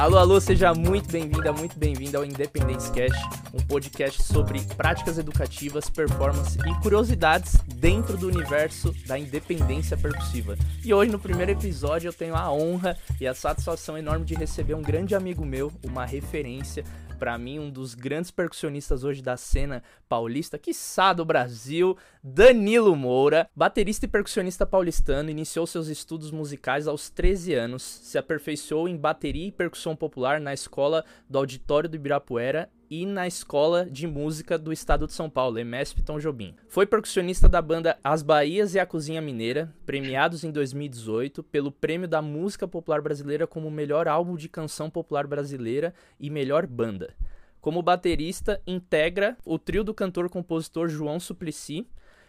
Alô, alô, seja muito bem-vinda, muito bem-vinda ao Independence Cast, um podcast sobre práticas educativas, performance e curiosidades dentro do universo da independência percussiva. E hoje, no primeiro episódio, eu tenho a honra e a satisfação enorme de receber um grande amigo meu, uma referência, para mim, um dos grandes percussionistas hoje da cena paulista, quiçá do Brasil, Danilo Moura, baterista e percussionista paulistano, iniciou seus estudos musicais aos 13 anos, se aperfeiçoou em bateria e percussão popular na escola do Auditório do Ibirapuera e na Escola de Música do Estado de São Paulo, EMESP Tom Jobim. Foi percussionista da banda As Bahias e a Cozinha Mineira, premiados em 2018 pelo Prêmio da Música Popular Brasileira como melhor álbum de canção popular brasileira e melhor banda. Como baterista, integra o trio do cantor-compositor João Suplicy,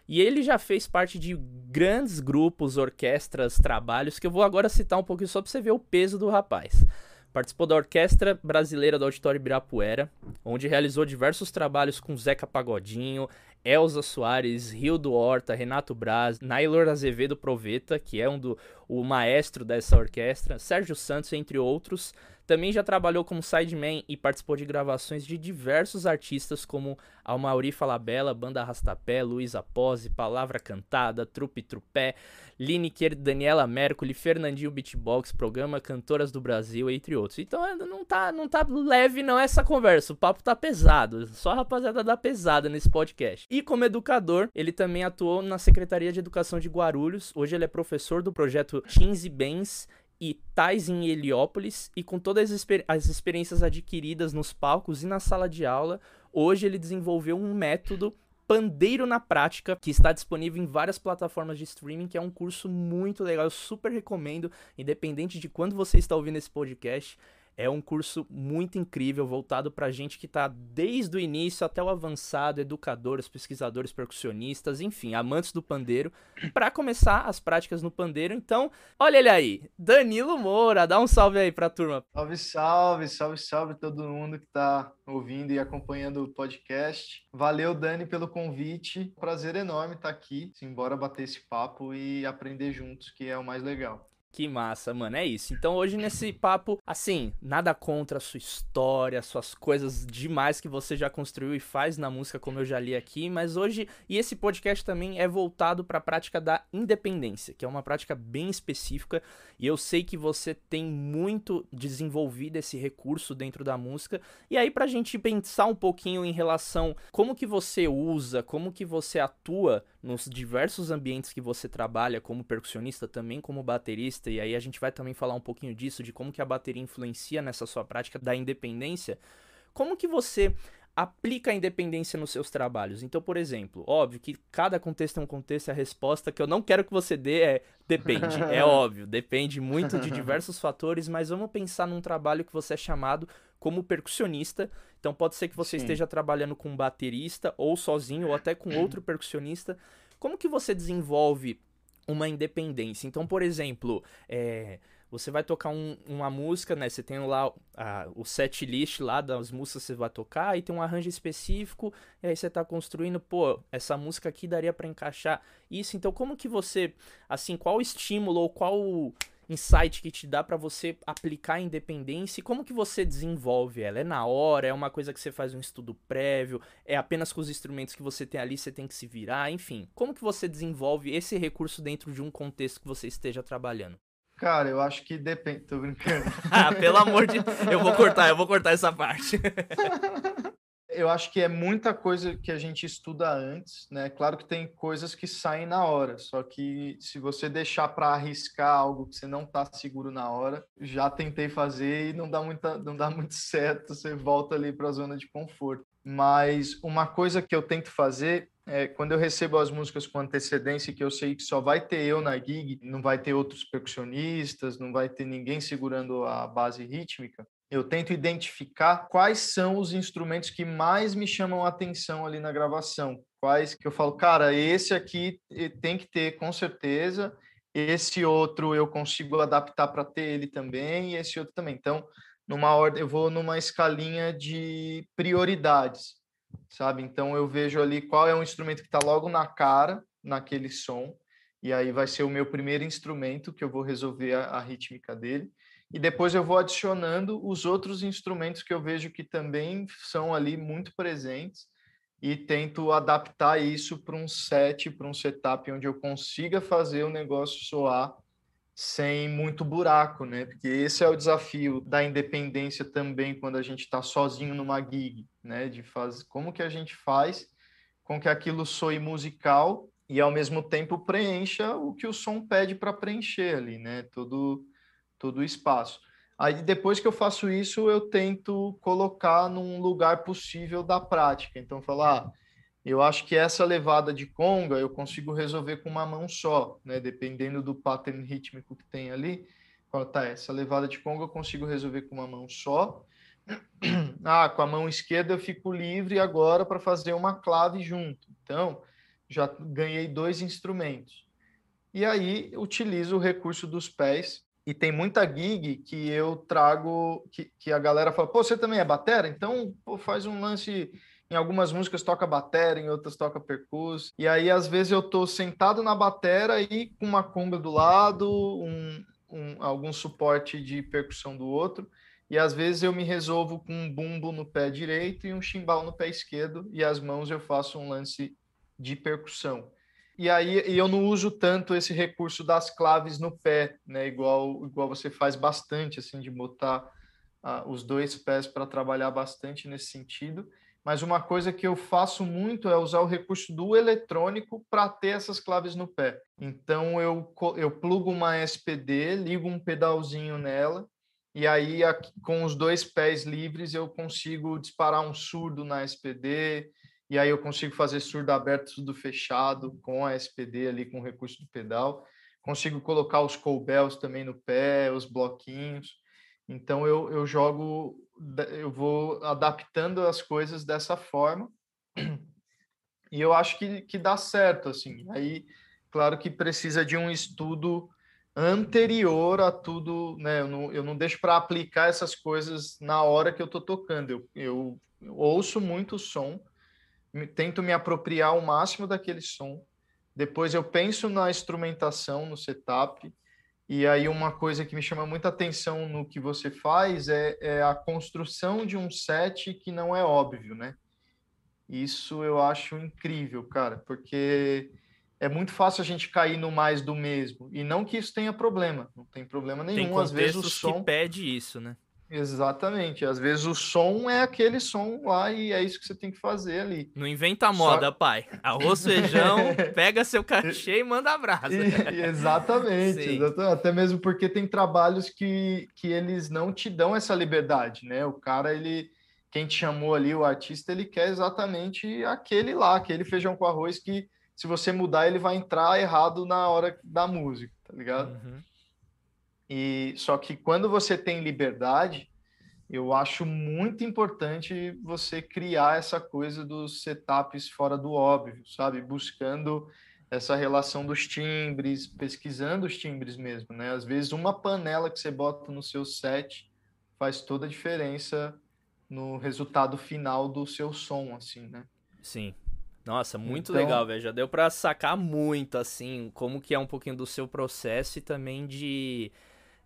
e ele já fez parte de grandes grupos, orquestras, trabalhos, que eu vou agora citar um pouquinho só para você ver o peso do rapaz. Participou da Orquestra Brasileira do Auditório Ibirapuera, onde realizou diversos trabalhos com Zeca Pagodinho, Elza Soares, Rio do Horta, Renato Braz, Nailor Azevedo Proveta, que é um do o maestro dessa orquestra, Sérgio Santos, entre outros. Também já trabalhou como sideman e participou de gravações de diversos artistas como Almauri Falabella, Banda Arrastapé, Luísa Pose, Palavra Cantada, Trupe Trupé, Lineker, Daniela Mercury, Fernandinho Beatbox, Programa Cantoras do Brasil, entre outros. Então é, não tá, não tá leve não essa conversa, o papo tá pesado, só a rapaziada da pesada nesse podcast. E como educador, ele também atuou na Secretaria de Educação de Guarulhos, hoje ele é professor do projeto Teens e Bens e tais em Heliópolis e com todas as, exper as experiências adquiridas nos palcos e na sala de aula, hoje ele desenvolveu um método Pandeiro na Prática, que está disponível em várias plataformas de streaming, que é um curso muito legal, eu super recomendo, independente de quando você está ouvindo esse podcast. É um curso muito incrível, voltado para gente que está desde o início até o avançado, educadores, pesquisadores, percussionistas, enfim, amantes do pandeiro, para começar as práticas no pandeiro. Então, olha ele aí, Danilo Moura, dá um salve aí para a turma. Salve, salve, salve, salve todo mundo que está ouvindo e acompanhando o podcast. Valeu, Dani, pelo convite. Prazer enorme estar aqui. Embora bater esse papo e aprender juntos, que é o mais legal. Que massa, mano. É isso. Então hoje nesse papo, assim, nada contra a sua história, suas coisas demais que você já construiu e faz na música, como eu já li aqui, mas hoje e esse podcast também é voltado para a prática da independência, que é uma prática bem específica, e eu sei que você tem muito desenvolvido esse recurso dentro da música. E aí pra gente pensar um pouquinho em relação como que você usa, como que você atua nos diversos ambientes que você trabalha como percussionista, também como baterista, e aí a gente vai também falar um pouquinho disso, de como que a bateria influencia nessa sua prática da independência. Como que você aplica a independência nos seus trabalhos. Então, por exemplo, óbvio que cada contexto é um contexto, a resposta que eu não quero que você dê é depende. é óbvio, depende muito de diversos fatores, mas vamos pensar num trabalho que você é chamado como percussionista. Então, pode ser que você Sim. esteja trabalhando com um baterista, ou sozinho, ou até com outro percussionista. Como que você desenvolve uma independência? Então, por exemplo, é você vai tocar um, uma música, né? Você tem lá a, o set list lá das músicas que você vai tocar e tem um arranjo específico, e aí você tá construindo, pô, essa música aqui daria para encaixar isso. Então, como que você, assim, qual o estímulo ou qual insight que te dá para você aplicar a independência e como que você desenvolve ela? É na hora? É uma coisa que você faz um estudo prévio? É apenas com os instrumentos que você tem ali, você tem que se virar? Enfim, como que você desenvolve esse recurso dentro de um contexto que você esteja trabalhando? Cara, eu acho que depende. Tô brincando. ah, pelo amor de Eu vou cortar, eu vou cortar essa parte. eu acho que é muita coisa que a gente estuda antes, né? Claro que tem coisas que saem na hora, só que se você deixar para arriscar algo que você não tá seguro na hora, já tentei fazer e não dá, muita, não dá muito certo, você volta ali para a zona de conforto. Mas uma coisa que eu tento fazer é, quando eu recebo as músicas com antecedência, que eu sei que só vai ter eu na gig, não vai ter outros percussionistas, não vai ter ninguém segurando a base rítmica, eu tento identificar quais são os instrumentos que mais me chamam a atenção ali na gravação. Quais que eu falo, cara, esse aqui tem que ter com certeza, esse outro eu consigo adaptar para ter ele também, e esse outro também. Então, numa ordem, eu vou numa escalinha de prioridades sabe? Então eu vejo ali qual é um instrumento que está logo na cara, naquele som, e aí vai ser o meu primeiro instrumento que eu vou resolver a, a rítmica dele. e depois eu vou adicionando os outros instrumentos que eu vejo que também são ali muito presentes e tento adaptar isso para um set, para um setup onde eu consiga fazer o negócio soar sem muito buraco, né? Porque esse é o desafio da independência também quando a gente está sozinho numa gig, né? De fazer como que a gente faz com que aquilo soe musical e ao mesmo tempo preencha o que o som pede para preencher ali, né? Todo todo o espaço. Aí depois que eu faço isso, eu tento colocar num lugar possível da prática. Então falar, ah, eu acho que essa levada de conga eu consigo resolver com uma mão só, né? Dependendo do pattern rítmico que tem ali. Fala, tá, essa levada de conga eu consigo resolver com uma mão só. Ah, com a mão esquerda eu fico livre agora para fazer uma clave junto. Então, já ganhei dois instrumentos. E aí utilizo o recurso dos pés e tem muita gig que eu trago, que, que a galera fala, pô, você também é batera? Então, pô, faz um lance... Em algumas músicas toca batera, em outras toca percus. E aí, às vezes, eu tô sentado na batera e com uma conga do lado, um, um, algum suporte de percussão do outro. E às vezes eu me resolvo com um bumbo no pé direito e um chimbal no pé esquerdo, e as mãos eu faço um lance de percussão e aí eu não uso tanto esse recurso das claves no pé, né? Igual, igual você faz bastante, assim, de botar uh, os dois pés para trabalhar bastante nesse sentido. Mas uma coisa que eu faço muito é usar o recurso do eletrônico para ter essas claves no pé. Então eu, eu plugo uma SPD, ligo um pedalzinho nela, e aí aqui, com os dois pés livres eu consigo disparar um surdo na SPD, e aí eu consigo fazer surdo aberto, surdo fechado com a SPD ali, com o recurso do pedal. Consigo colocar os cowbells também no pé, os bloquinhos. Então eu, eu jogo, eu vou adaptando as coisas dessa forma. E eu acho que, que dá certo, assim. Aí, claro que precisa de um estudo anterior a tudo, né? Eu não, eu não deixo para aplicar essas coisas na hora que eu estou tocando. Eu, eu, ouço muito som, tento me apropriar ao máximo daquele som. Depois eu penso na instrumentação, no setup. E aí uma coisa que me chama muita atenção no que você faz é, é a construção de um set que não é óbvio, né? Isso eu acho incrível, cara, porque é muito fácil a gente cair no mais do mesmo. E não que isso tenha problema, não tem problema nenhum. Tem Às vezes o som que pede isso, né? Exatamente. Às vezes o som é aquele som lá e é isso que você tem que fazer ali. Não inventa moda, Só... pai. Arroz, feijão, pega seu cachê e manda abraço. exatamente, exatamente. Até mesmo porque tem trabalhos que, que eles não te dão essa liberdade, né? O cara, ele... Quem te chamou ali, o artista, ele quer exatamente aquele lá, aquele feijão com arroz que se você mudar, ele vai entrar errado na hora da música, tá ligado? Uhum. E só que quando você tem liberdade, eu acho muito importante você criar essa coisa dos setups fora do óbvio, sabe? Buscando essa relação dos timbres, pesquisando os timbres mesmo, né? Às vezes uma panela que você bota no seu set faz toda a diferença no resultado final do seu som, assim, né? Sim. Nossa, muito então... legal, velho. Já deu para sacar muito, assim, como que é um pouquinho do seu processo e também de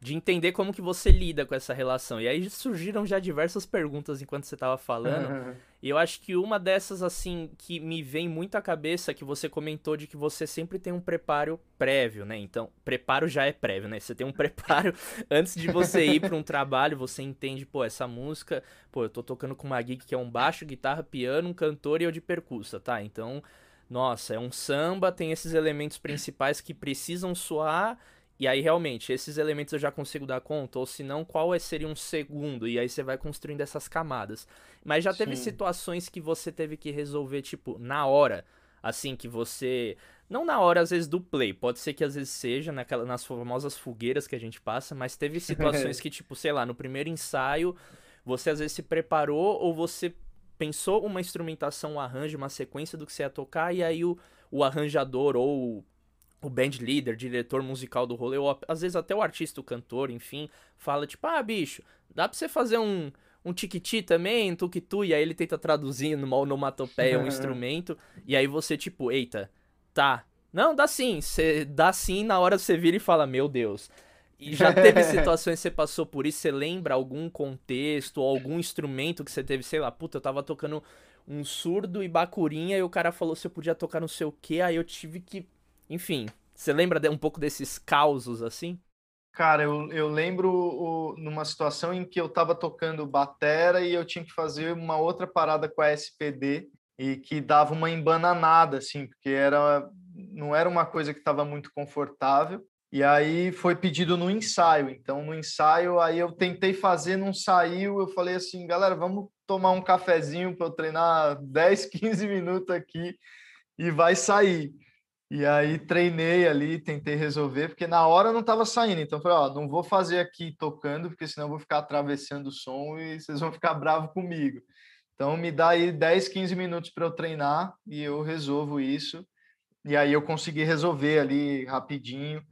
de entender como que você lida com essa relação. E aí surgiram já diversas perguntas enquanto você estava falando. Uhum. E eu acho que uma dessas, assim, que me vem muito à cabeça, que você comentou de que você sempre tem um preparo prévio, né? Então, preparo já é prévio, né? Você tem um preparo antes de você ir para um trabalho, você entende, pô, essa música, pô, eu tô tocando com uma gig que é um baixo, guitarra, piano, um cantor e eu de percussa, tá? Então, nossa, é um samba, tem esses elementos principais que precisam soar e aí, realmente, esses elementos eu já consigo dar conta, ou se não, qual é, seria um segundo? E aí você vai construindo essas camadas. Mas já teve Sim. situações que você teve que resolver, tipo, na hora. Assim, que você. Não na hora, às vezes, do play. Pode ser que às vezes seja naquela, nas famosas fogueiras que a gente passa, mas teve situações que, tipo, sei lá, no primeiro ensaio, você às vezes se preparou ou você pensou uma instrumentação, um arranjo, uma sequência do que você ia tocar, e aí o, o arranjador ou o band leader, diretor musical do rolê, ou às vezes até o artista, o cantor, enfim, fala tipo, ah, bicho, dá pra você fazer um, um tiquiti também, um tuquitu, e aí ele tenta traduzir numa onomatopeia um instrumento, e aí você tipo, eita, tá, não, dá sim, você dá sim, na hora você vira e fala, meu Deus. E já teve situações que você passou por isso? Você lembra algum contexto algum instrumento que você teve? Sei lá, puta, eu tava tocando um surdo e bacurinha e o cara falou se eu podia tocar não sei o que, aí eu tive que. Enfim, você lembra um pouco desses causos assim? Cara, eu, eu lembro o, numa situação em que eu tava tocando batera e eu tinha que fazer uma outra parada com a SPD e que dava uma embananada, assim, porque era, não era uma coisa que estava muito confortável. E aí foi pedido no ensaio. Então, no ensaio, aí eu tentei fazer, não saiu. Eu falei assim, galera, vamos tomar um cafezinho para eu treinar 10, 15 minutos aqui e vai sair. E aí treinei ali, tentei resolver, porque na hora não estava saindo. Então falei, ó, não vou fazer aqui tocando, porque senão eu vou ficar atravessando o som e vocês vão ficar bravos comigo. Então me dá aí 10, 15 minutos para eu treinar e eu resolvo isso. E aí eu consegui resolver ali rapidinho.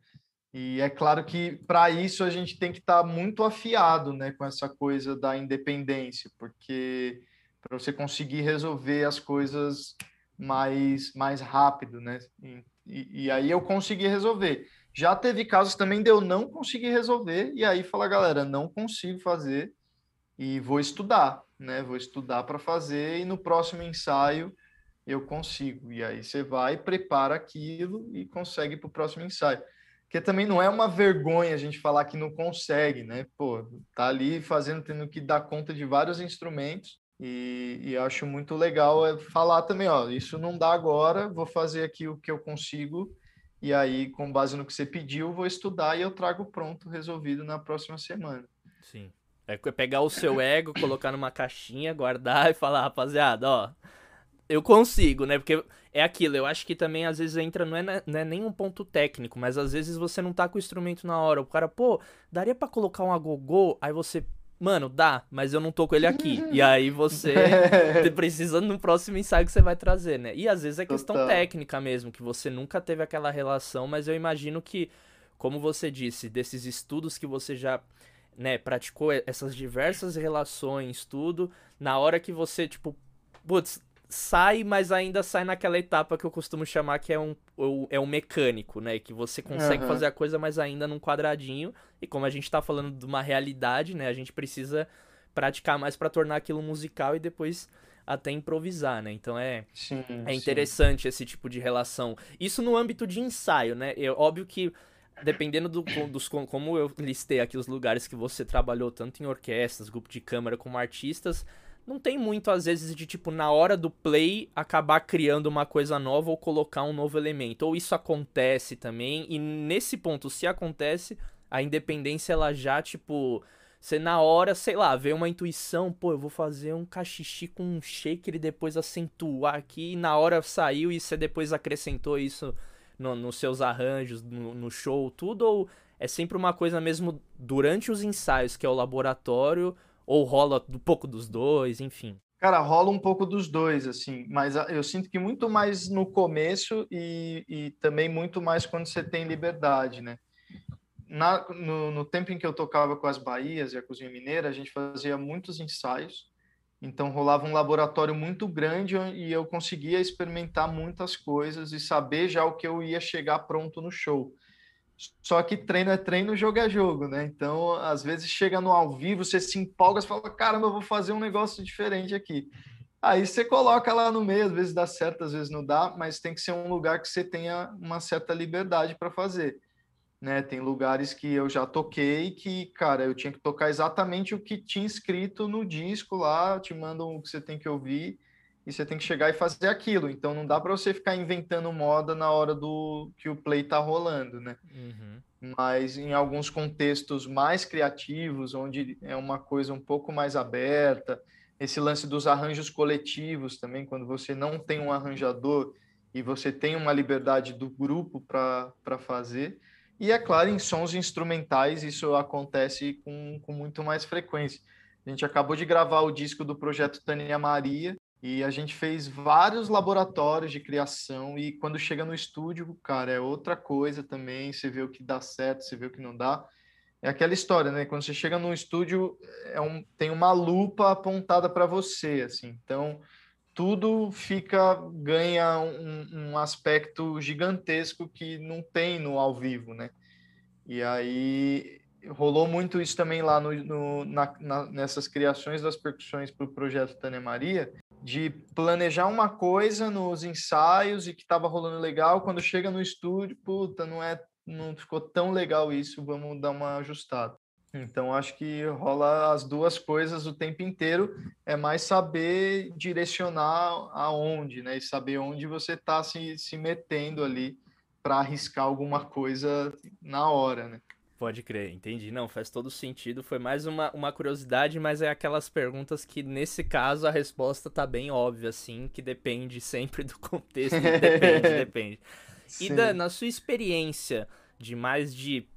E é claro que para isso a gente tem que estar tá muito afiado, né, com essa coisa da independência, porque para você conseguir resolver as coisas mais mais rápido, né? E, e, aí eu consegui resolver. Já teve casos também de eu não conseguir resolver e aí fala, galera, não consigo fazer e vou estudar, né? Vou estudar para fazer e no próximo ensaio eu consigo. E aí você vai, prepara aquilo e consegue para o próximo ensaio porque também não é uma vergonha a gente falar que não consegue, né? Pô, tá ali fazendo, tendo que dar conta de vários instrumentos e, e acho muito legal é falar também, ó, isso não dá agora, vou fazer aqui o que eu consigo e aí, com base no que você pediu, vou estudar e eu trago pronto, resolvido na próxima semana. Sim. É pegar o seu ego, colocar numa caixinha, guardar e falar, rapaziada, ó, eu consigo, né? Porque é aquilo, eu acho que também às vezes entra, não é, não é nem um ponto técnico, mas às vezes você não tá com o instrumento na hora. O cara, pô, daria para colocar um agogô? Aí você, mano, dá, mas eu não tô com ele aqui. e aí você precisa no próximo ensaio que você vai trazer, né? E às vezes é questão Total. técnica mesmo, que você nunca teve aquela relação, mas eu imagino que, como você disse, desses estudos que você já né, praticou essas diversas relações, tudo, na hora que você, tipo, putz, sai, mas ainda sai naquela etapa que eu costumo chamar que é um, é um mecânico, né? Que você consegue uhum. fazer a coisa, mas ainda num quadradinho. E como a gente tá falando de uma realidade, né? A gente precisa praticar mais para tornar aquilo musical e depois até improvisar, né? Então é, sim, é interessante sim. esse tipo de relação. Isso no âmbito de ensaio, né? É óbvio que dependendo do, dos como eu listei aqui os lugares que você trabalhou tanto em orquestras, grupo de câmara como artistas, não tem muito, às vezes, de tipo, na hora do play, acabar criando uma coisa nova ou colocar um novo elemento. Ou isso acontece também, e nesse ponto, se acontece, a independência, ela já, tipo. Você na hora, sei lá, vê uma intuição, pô, eu vou fazer um cachixi com um shaker e depois acentuar aqui, e na hora saiu e você depois acrescentou isso no, nos seus arranjos, no, no show, tudo, ou é sempre uma coisa mesmo durante os ensaios, que é o laboratório, ou rola um pouco dos dois, enfim? Cara, rola um pouco dos dois, assim, mas eu sinto que muito mais no começo e, e também muito mais quando você tem liberdade, né? Na, no, no, tempo em que eu tocava com as Bahias e a Cozinha Mineira, a gente fazia muitos ensaios, então rolava um laboratório muito grande e eu conseguia experimentar muitas coisas e saber já o que eu ia chegar pronto no show. Só que treino é treino, jogo é jogo, né? Então, às vezes chega no ao vivo, você se empolga, você fala, caramba, eu vou fazer um negócio diferente aqui. Aí você coloca lá no meio, às vezes dá certo, às vezes não dá, mas tem que ser um lugar que você tenha uma certa liberdade para fazer. Né? Tem lugares que eu já toquei que, cara, eu tinha que tocar exatamente o que tinha escrito no disco lá, te mandam o que você tem que ouvir e você tem que chegar e fazer aquilo. Então não dá para você ficar inventando moda na hora do que o play tá rolando, né? Uhum. Mas em alguns contextos mais criativos, onde é uma coisa um pouco mais aberta, esse lance dos arranjos coletivos também, quando você não tem um arranjador e você tem uma liberdade do grupo para fazer. E é claro, em sons instrumentais isso acontece com, com muito mais frequência. A gente acabou de gravar o disco do projeto Tânia Maria, e a gente fez vários laboratórios de criação e quando chega no estúdio, cara, é outra coisa também, você vê o que dá certo, você vê o que não dá. É aquela história, né? Quando você chega no estúdio, é um, tem uma lupa apontada para você, assim. Então, tudo fica ganha um, um, aspecto gigantesco que não tem no ao vivo, né? E aí rolou muito isso também lá no, no na, na, nessas criações das percussões para o projeto Tânia Maria, de planejar uma coisa nos ensaios e que estava rolando legal, quando chega no estúdio, puta, não é, não ficou tão legal isso, vamos dar uma ajustada. Então acho que rola as duas coisas o tempo inteiro, é mais saber direcionar aonde, né? E saber onde você está se, se metendo ali para arriscar alguma coisa na hora, né? Pode crer, entendi. Não, faz todo sentido. Foi mais uma, uma curiosidade, mas é aquelas perguntas que, nesse caso, a resposta tá bem óbvia, assim, que depende sempre do contexto. depende, depende. Sim. E na sua experiência de mais de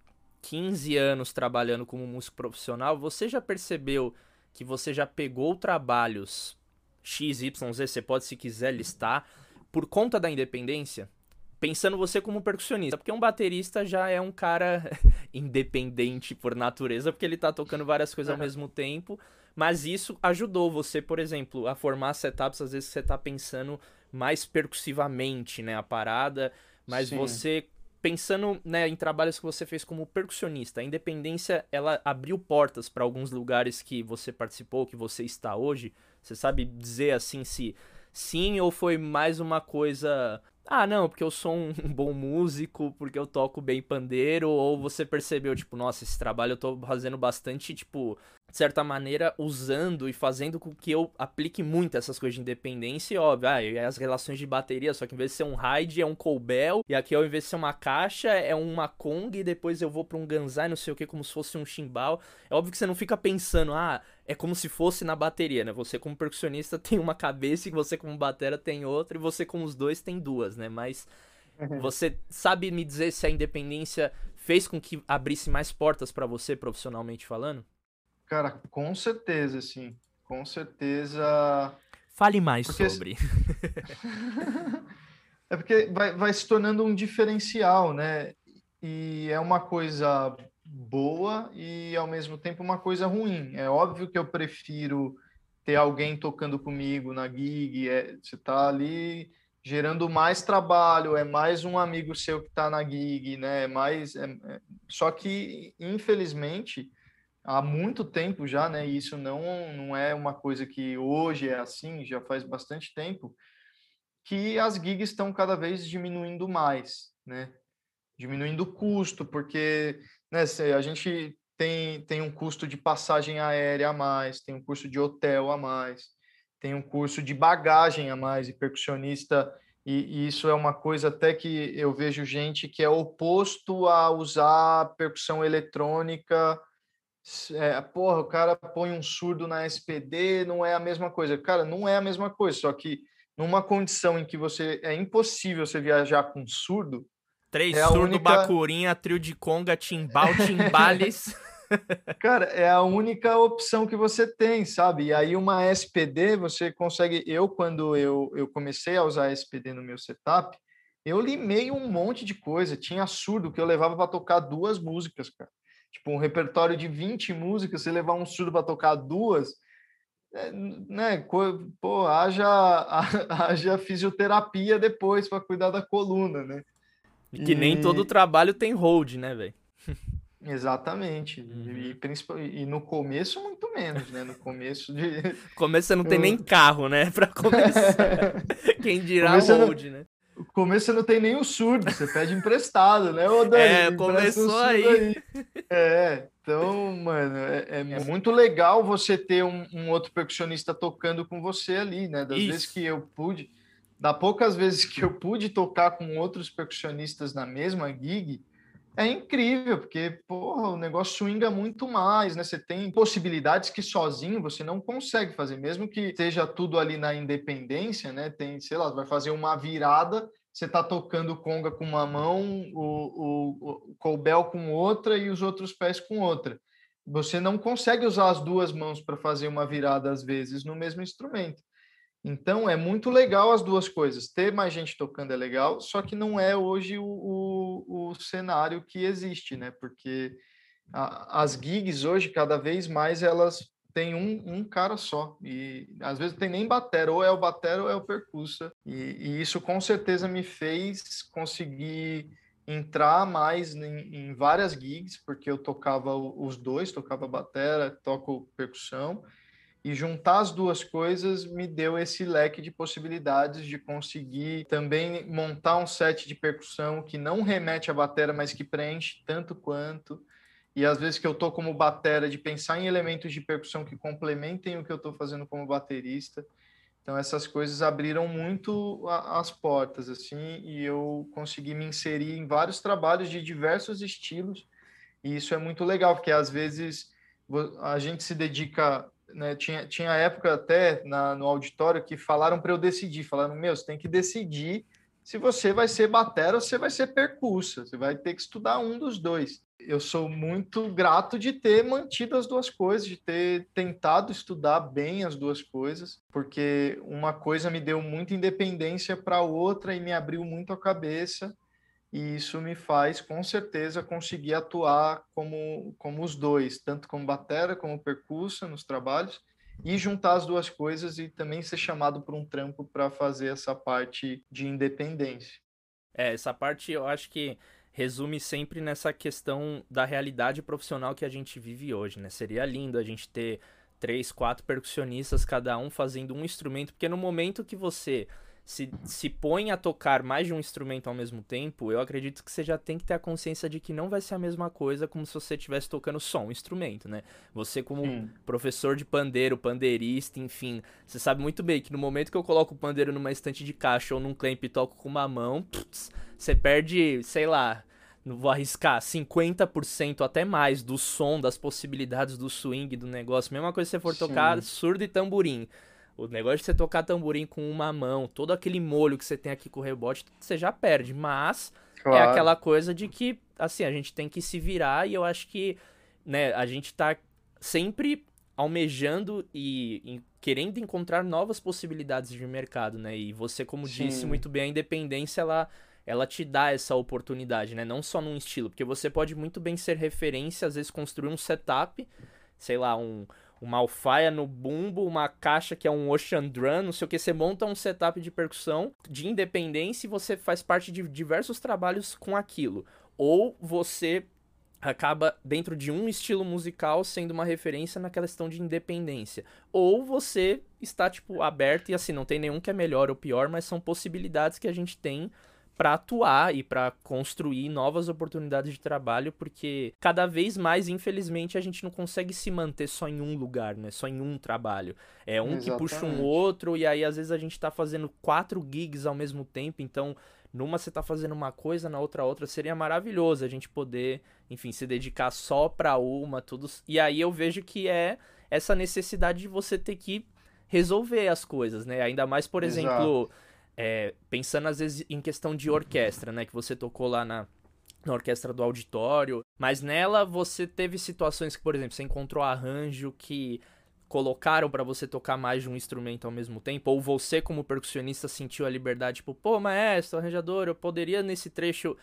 15 anos trabalhando como músico profissional, você já percebeu que você já pegou trabalhos X, Y, Z, você pode, se quiser, listar, por conta da independência? Pensando você como percussionista, porque um baterista já é um cara independente por natureza, porque ele tá tocando várias coisas ao mesmo tempo, mas isso ajudou você, por exemplo, a formar setups, às vezes você tá pensando mais percussivamente, né, a parada, mas Sim. você pensando, né, em trabalhos que você fez como percussionista, a independência, ela abriu portas para alguns lugares que você participou, que você está hoje. Você sabe dizer assim se sim ou foi mais uma coisa ah, não, porque eu sou um bom músico, porque eu toco bem pandeiro, ou você percebeu, tipo, nossa, esse trabalho eu tô fazendo bastante, tipo, de certa maneira, usando e fazendo com que eu aplique muito essas coisas de independência, e óbvio, ah, as relações de bateria, só que em vez de ser um ride, é um cowbell, e aqui ao invés de ser uma caixa, é uma Kong, e depois eu vou pra um ganzai, não sei o que, como se fosse um chimbal. É óbvio que você não fica pensando, ah, é como se fosse na bateria, né? Você como percussionista tem uma cabeça e você como batera tem outra, e você com os dois tem duas, né? Mas uhum. você sabe me dizer se a independência fez com que abrisse mais portas para você profissionalmente falando? Cara, com certeza, sim. Com certeza. Fale mais porque... sobre. é porque vai, vai se tornando um diferencial, né? E é uma coisa boa e ao mesmo tempo uma coisa ruim. É óbvio que eu prefiro ter alguém tocando comigo na gig, é, você tá ali gerando mais trabalho, é mais um amigo seu que está na gig, né? É mais, é, é... só que infelizmente há muito tempo já, né? E isso não, não é uma coisa que hoje é assim, já faz bastante tempo, que as gigs estão cada vez diminuindo mais, né? Diminuindo o custo, porque né, a gente tem, tem um custo de passagem aérea a mais, tem um custo de hotel a mais, tem um curso de bagagem a mais, e percussionista, e, e isso é uma coisa até que eu vejo gente que é oposto a usar percussão eletrônica é, porra, o cara põe um surdo na SPD, não é a mesma coisa. Cara, não é a mesma coisa, só que numa condição em que você é impossível você viajar com surdo. Três é surdo, única... bacurinha, trio de conga, timbal, timbales. Cara, é a única opção que você tem, sabe? E aí uma SPD, você consegue... Eu, quando eu, eu comecei a usar a SPD no meu setup, eu limei um monte de coisa. Tinha surdo que eu levava para tocar duas músicas, cara tipo, um repertório de 20 músicas, você levar um surdo para tocar duas, é, né? Pô, haja, haja fisioterapia depois para cuidar da coluna, né? E que e... nem todo trabalho tem hold, né, velho? Exatamente. Uhum. E, e, no começo, muito menos, né? No começo de. começo você não tem nem carro, né? Pra começar. Quem dirá hold, não... né? No começo você não tem nem o surdo, você pede emprestado, né? Ô, Dani, é, começou aí. aí. É, então, mano, é, é, é, muito legal você ter um, um, outro percussionista tocando com você ali, né? Das Isso. vezes que eu pude, da poucas vezes que eu pude tocar com outros percussionistas na mesma gig, é incrível, porque porra, o negócio swinga muito mais, né? Você tem possibilidades que sozinho você não consegue fazer, mesmo que esteja tudo ali na independência, né? Tem, sei lá, vai fazer uma virada, você tá tocando conga com uma mão, o, o, o colbel com outra e os outros pés com outra. Você não consegue usar as duas mãos para fazer uma virada às vezes no mesmo instrumento. Então é muito legal as duas coisas. Ter mais gente tocando é legal, só que não é hoje o, o, o cenário que existe, né? Porque a, as gigs hoje, cada vez mais, elas têm um, um, cara só. E às vezes não tem nem batera, ou é o batera ou é o percussa. E, e isso com certeza me fez conseguir entrar mais em, em, várias gigs, porque eu tocava os dois, tocava batera, toco percussão, e juntar as duas coisas me deu esse leque de possibilidades de conseguir também montar um set de percussão que não remete à batera, mas que preenche tanto quanto. E às vezes que eu tô como batera, de pensar em elementos de percussão que complementem o que eu estou fazendo como baterista. Então essas coisas abriram muito as portas assim, e eu consegui me inserir em vários trabalhos de diversos estilos. E isso é muito legal, porque às vezes a gente se dedica né, tinha, tinha época até na, no auditório que falaram para eu decidir, falaram, meu, você tem que decidir se você vai ser batera ou você vai ser percussa, você vai ter que estudar um dos dois. Eu sou muito grato de ter mantido as duas coisas, de ter tentado estudar bem as duas coisas, porque uma coisa me deu muita independência para a outra e me abriu muito a cabeça e isso me faz com certeza conseguir atuar como, como os dois, tanto como batera como percussa nos trabalhos e juntar as duas coisas e também ser chamado por um trampo para fazer essa parte de independência. É, essa parte eu acho que resume sempre nessa questão da realidade profissional que a gente vive hoje, né? Seria lindo a gente ter três, quatro percussionistas, cada um fazendo um instrumento, porque no momento que você se, se põe a tocar mais de um instrumento ao mesmo tempo, eu acredito que você já tem que ter a consciência de que não vai ser a mesma coisa como se você estivesse tocando só um instrumento, né? Você, como Sim. professor de pandeiro, pandeirista, enfim, você sabe muito bem que no momento que eu coloco o pandeiro numa estante de caixa ou num clamp e toco com uma mão, putz, você perde, sei lá, não vou arriscar, 50% até mais do som, das possibilidades do swing do negócio. Mesma coisa se você for Sim. tocar surdo e tamborim. O negócio de você tocar tamborim com uma mão, todo aquele molho que você tem aqui com o rebote, você já perde. Mas é claro. é aquela coisa de que, assim, a gente tem que se virar e eu acho que, né, a gente tá sempre almejando e, e querendo encontrar novas possibilidades de mercado, né? E você, como Sim. disse muito bem, a independência, ela ela te dá essa oportunidade, né? Não só num estilo, porque você pode muito bem ser referência, às vezes construir um setup, sei lá, um, uma alfaia no bumbo, uma caixa que é um Ocean Drum, não sei o que. Você monta um setup de percussão de independência e você faz parte de diversos trabalhos com aquilo. Ou você acaba dentro de um estilo musical sendo uma referência naquela questão de independência. Ou você está tipo aberto e assim, não tem nenhum que é melhor ou pior, mas são possibilidades que a gente tem para atuar e para construir novas oportunidades de trabalho, porque cada vez mais, infelizmente, a gente não consegue se manter só em um lugar, né? Só em um trabalho. É um Exatamente. que puxa um outro, e aí às vezes a gente tá fazendo quatro gigs ao mesmo tempo, então numa você tá fazendo uma coisa, na outra outra. Seria maravilhoso a gente poder, enfim, se dedicar só para uma, tudo. E aí eu vejo que é essa necessidade de você ter que resolver as coisas, né? Ainda mais, por Exato. É, pensando às vezes em questão de orquestra, né? Que você tocou lá na, na orquestra do auditório, mas nela você teve situações que, por exemplo, você encontrou arranjo que colocaram para você tocar mais de um instrumento ao mesmo tempo, ou você como percussionista sentiu a liberdade, tipo, pô, maestro, arranjador, eu poderia nesse trecho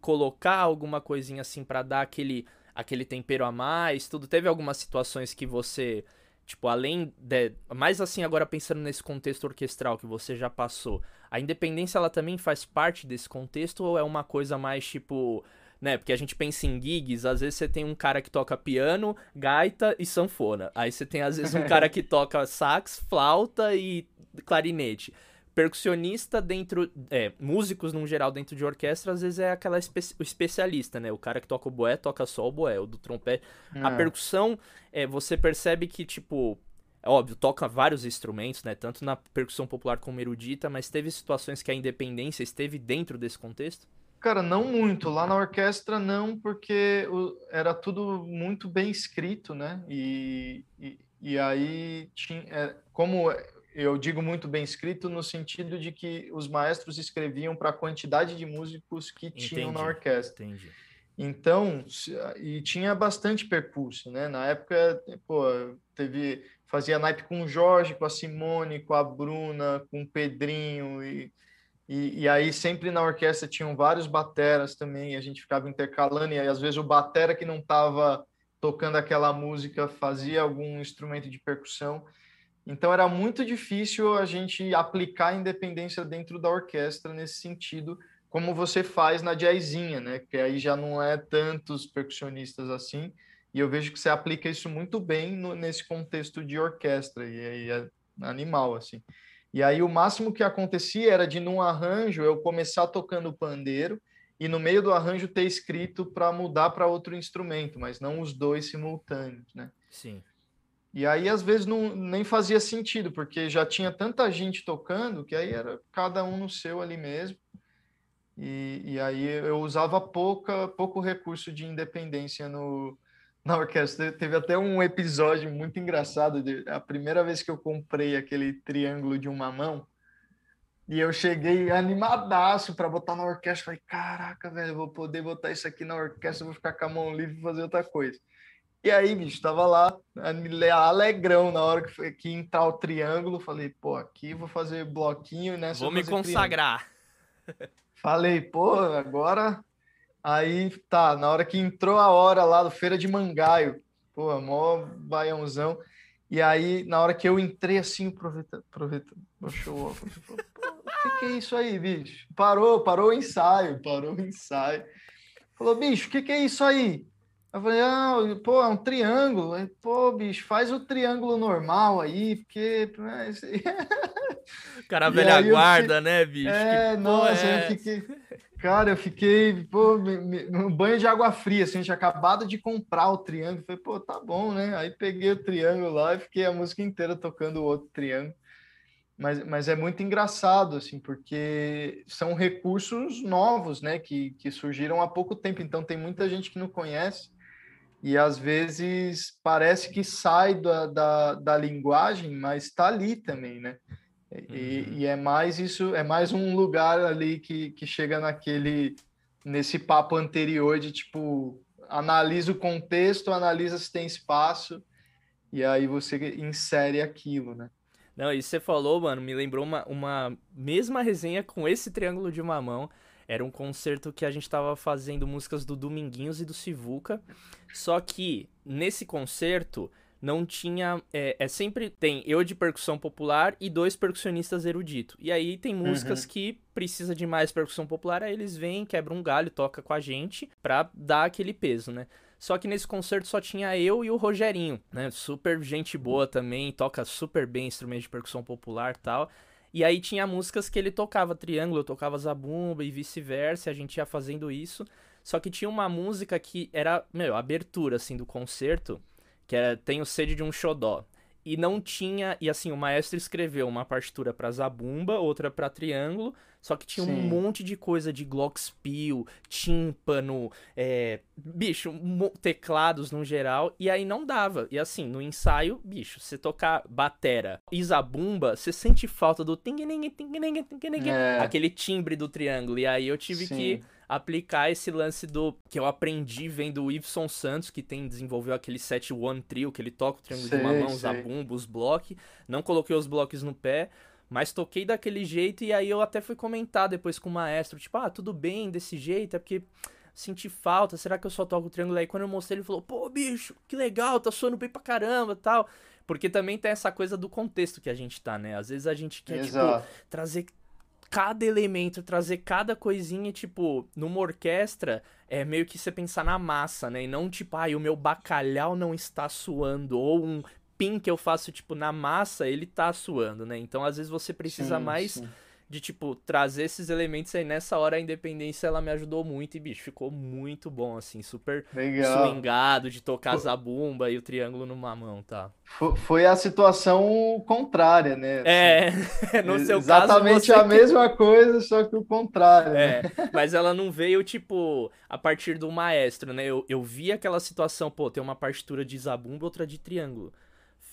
colocar alguma coisinha assim para dar aquele aquele tempero a mais, tudo. Teve algumas situações que você Tipo, além de. Mais assim, agora pensando nesse contexto orquestral que você já passou, a independência ela também faz parte desse contexto ou é uma coisa mais tipo. Né, porque a gente pensa em gigs, às vezes você tem um cara que toca piano, gaita e sanfona. Aí você tem às vezes um cara que toca sax, flauta e clarinete percussionista dentro. É, músicos, no geral, dentro de orquestra, às vezes é aquela espe o especialista, né? O cara que toca o boé, toca só o boé, o do trompete. É. A percussão, é, você percebe que, tipo. É óbvio, toca vários instrumentos, né? Tanto na percussão popular como erudita, mas teve situações que a independência esteve dentro desse contexto? Cara, não muito. Lá na orquestra, não, porque era tudo muito bem escrito, né? E, e, e aí, tinha, é, como eu digo muito bem escrito no sentido de que os maestros escreviam para a quantidade de músicos que entendi, tinham na orquestra. Entendi. Então, e tinha bastante percurso, né? Na época, pô, teve fazia naipe com o Jorge, com a Simone, com a Bruna, com o Pedrinho e, e, e aí sempre na orquestra tinham vários bateras também, a gente ficava intercalando e aí, às vezes o batera que não estava tocando aquela música fazia algum instrumento de percussão. Então era muito difícil a gente aplicar a independência dentro da orquestra nesse sentido, como você faz na jazzinha, né? Que aí já não é tantos percussionistas assim. E eu vejo que você aplica isso muito bem no, nesse contexto de orquestra, e aí é animal, assim. E aí o máximo que acontecia era de, num arranjo, eu começar tocando pandeiro e no meio do arranjo ter escrito para mudar para outro instrumento, mas não os dois simultâneos, né? Sim. E aí, às vezes, não, nem fazia sentido, porque já tinha tanta gente tocando que aí era cada um no seu ali mesmo. E, e aí eu usava pouca, pouco recurso de independência no, na orquestra. Teve até um episódio muito engraçado. De, a primeira vez que eu comprei aquele triângulo de uma mão, e eu cheguei animadaço para botar na orquestra. Falei, caraca, velho, vou poder botar isso aqui na orquestra, vou ficar com a mão livre e fazer outra coisa. E aí, bicho, tava lá, alegrão, na hora que, foi, que entrar o triângulo, falei, pô, aqui vou fazer bloquinho, né? Vou me consagrar. Falei, pô, agora. Aí tá, na hora que entrou a hora lá do Feira de Mangaio, pô, mó baiãozão. E aí, na hora que eu entrei assim, aproveita, aproveita, show o que, que é isso aí, bicho? Parou, parou o ensaio, parou o ensaio. Falou, bicho, o que, que é isso aí? Eu falei, ah, pô, é um triângulo. Aí, pô, bicho, faz o triângulo normal aí, porque. Né, cara velha guarda, fiquei... né, bicho? É, que nossa, é... eu fiquei. Cara, eu fiquei, pô, um banho de água fria, assim, a gente acabado de comprar o triângulo. Falei, pô, tá bom, né? Aí peguei o triângulo lá e fiquei a música inteira tocando o outro triângulo. Mas, mas é muito engraçado, assim, porque são recursos novos, né, que, que surgiram há pouco tempo. Então, tem muita gente que não conhece e às vezes parece que sai da, da, da linguagem, mas está ali também, né? E, uhum. e, é mais isso, é mais um lugar ali que, que chega naquele nesse papo anterior de tipo analisa o contexto, analisa se tem espaço e aí você insere aquilo, né? Não, isso você falou, mano, me lembrou uma, uma mesma resenha com esse triângulo de uma mão era um concerto que a gente tava fazendo músicas do Dominguinhos e do Sivuca. Só que nesse concerto não tinha. É, é, sempre tem eu de percussão popular e dois percussionistas eruditos. E aí tem músicas uhum. que precisa de mais percussão popular, aí eles vêm, quebram um galho, toca com a gente pra dar aquele peso, né? Só que nesse concerto só tinha eu e o Rogerinho, né? Super gente boa também, toca super bem instrumento de percussão popular tal. E aí tinha músicas que ele tocava triângulo, eu tocava zabumba e vice-versa, a gente ia fazendo isso. Só que tinha uma música que era, meu, abertura assim do concerto, que era Tenho sede de um xodó. E não tinha, e assim, o maestro escreveu uma partitura para zabumba, outra para triângulo, só que tinha Sim. um monte de coisa de glockenspiel, tímpano, é, bicho, teclados no geral, e aí não dava. E assim, no ensaio, bicho, você tocar batera e zabumba, você sente falta do é. aquele timbre do triângulo. E aí eu tive Sim. que aplicar esse lance do que eu aprendi vendo o Iveson Santos, que tem desenvolveu aquele set one trio, que ele toca o triângulo sei, de mamão, os zabumba, os blocos. Não coloquei os blocos no pé, mas toquei daquele jeito e aí eu até fui comentar depois com o maestro, tipo, ah, tudo bem desse jeito, é porque senti falta, será que eu só toco o triângulo? Aí quando eu mostrei, ele falou, pô, bicho, que legal, tá soando bem pra caramba tal. Porque também tem essa coisa do contexto que a gente tá, né? Às vezes a gente quer, tipo, Exato. tipo, trazer cada elemento, trazer cada coisinha, tipo, numa orquestra, é meio que você pensar na massa, né? E não tipo, ai, ah, o meu bacalhau não está suando, ou um spin que eu faço, tipo, na massa, ele tá suando, né? Então, às vezes, você precisa sim, mais sim. De, tipo, trazer esses elementos aí. Nessa hora, a independência, ela me ajudou muito e, bicho, ficou muito bom, assim, super Legal. swingado de tocar a zabumba e o triângulo numa mão, tá? Foi a situação contrária, né? É, no seu Exatamente caso, a mesma coisa, só que o contrário. É, né? mas ela não veio, tipo, a partir do maestro, né? Eu, eu vi aquela situação, pô, tem uma partitura de zabumba, outra de triângulo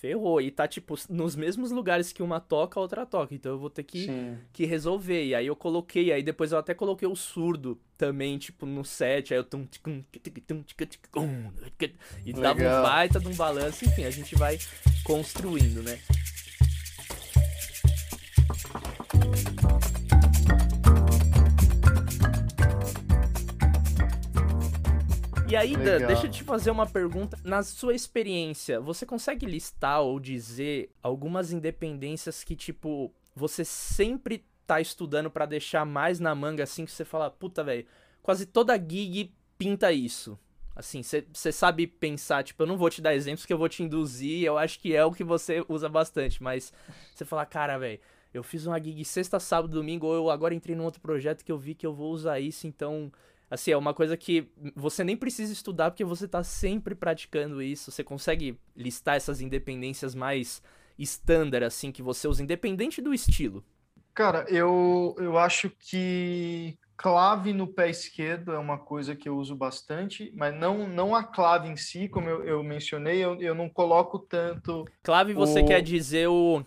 ferrou. E tá, tipo, nos mesmos lugares que uma toca, a outra toca. Então eu vou ter que, que resolver. E aí eu coloquei, aí depois eu até coloquei o surdo também, tipo, no set. Aí eu e dava um baita de um balanço. Enfim, a gente vai construindo, né? E aí, Dan, deixa eu te fazer uma pergunta. Na sua experiência, você consegue listar ou dizer algumas independências que, tipo, você sempre tá estudando para deixar mais na manga assim que você fala, puta, velho, quase toda gig pinta isso. Assim, você sabe pensar, tipo, eu não vou te dar exemplos que eu vou te induzir, eu acho que é o que você usa bastante, mas você fala, cara, velho, eu fiz uma gig sexta, sábado, domingo, ou eu agora entrei num outro projeto que eu vi que eu vou usar isso, então, assim, é uma coisa que você nem precisa estudar porque você tá sempre praticando isso, você consegue listar essas independências mais estándar, assim, que você usa, independente do estilo. Cara, eu, eu acho que clave no pé esquerdo é uma coisa que eu uso bastante, mas não, não a clave em si, como eu, eu mencionei, eu, eu não coloco tanto. Clave você o... quer dizer o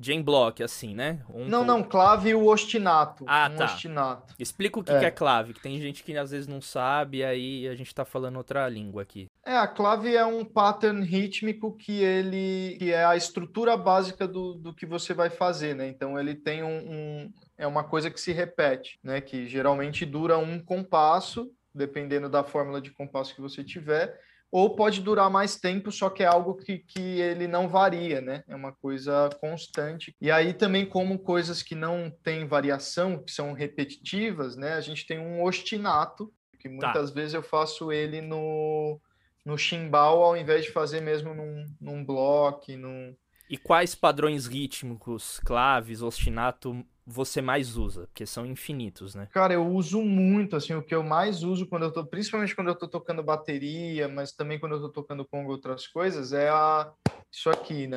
Jane Block, assim, né? Um não, não, clave o ostinato. Ah, um tá. Ostinato. Explica o que é. que é clave, que tem gente que às vezes não sabe, aí a gente tá falando outra língua aqui. É, a clave é um pattern rítmico que ele que é a estrutura básica do, do que você vai fazer, né? Então ele tem um, um é uma coisa que se repete, né? Que geralmente dura um compasso, dependendo da fórmula de compasso que você tiver ou pode durar mais tempo, só que é algo que, que ele não varia, né? É uma coisa constante. E aí também, como coisas que não têm variação, que são repetitivas, né? A gente tem um ostinato, que tá. muitas tá. vezes eu faço ele no, no chimbal, ao invés de fazer mesmo num, num bloco, num... E quais padrões rítmicos, claves, ostinato você mais usa? Porque são infinitos, né? Cara, eu uso muito, assim, o que eu mais uso quando eu tô, principalmente quando eu tô tocando bateria, mas também quando eu tô tocando com outras coisas, é a isso aqui, né?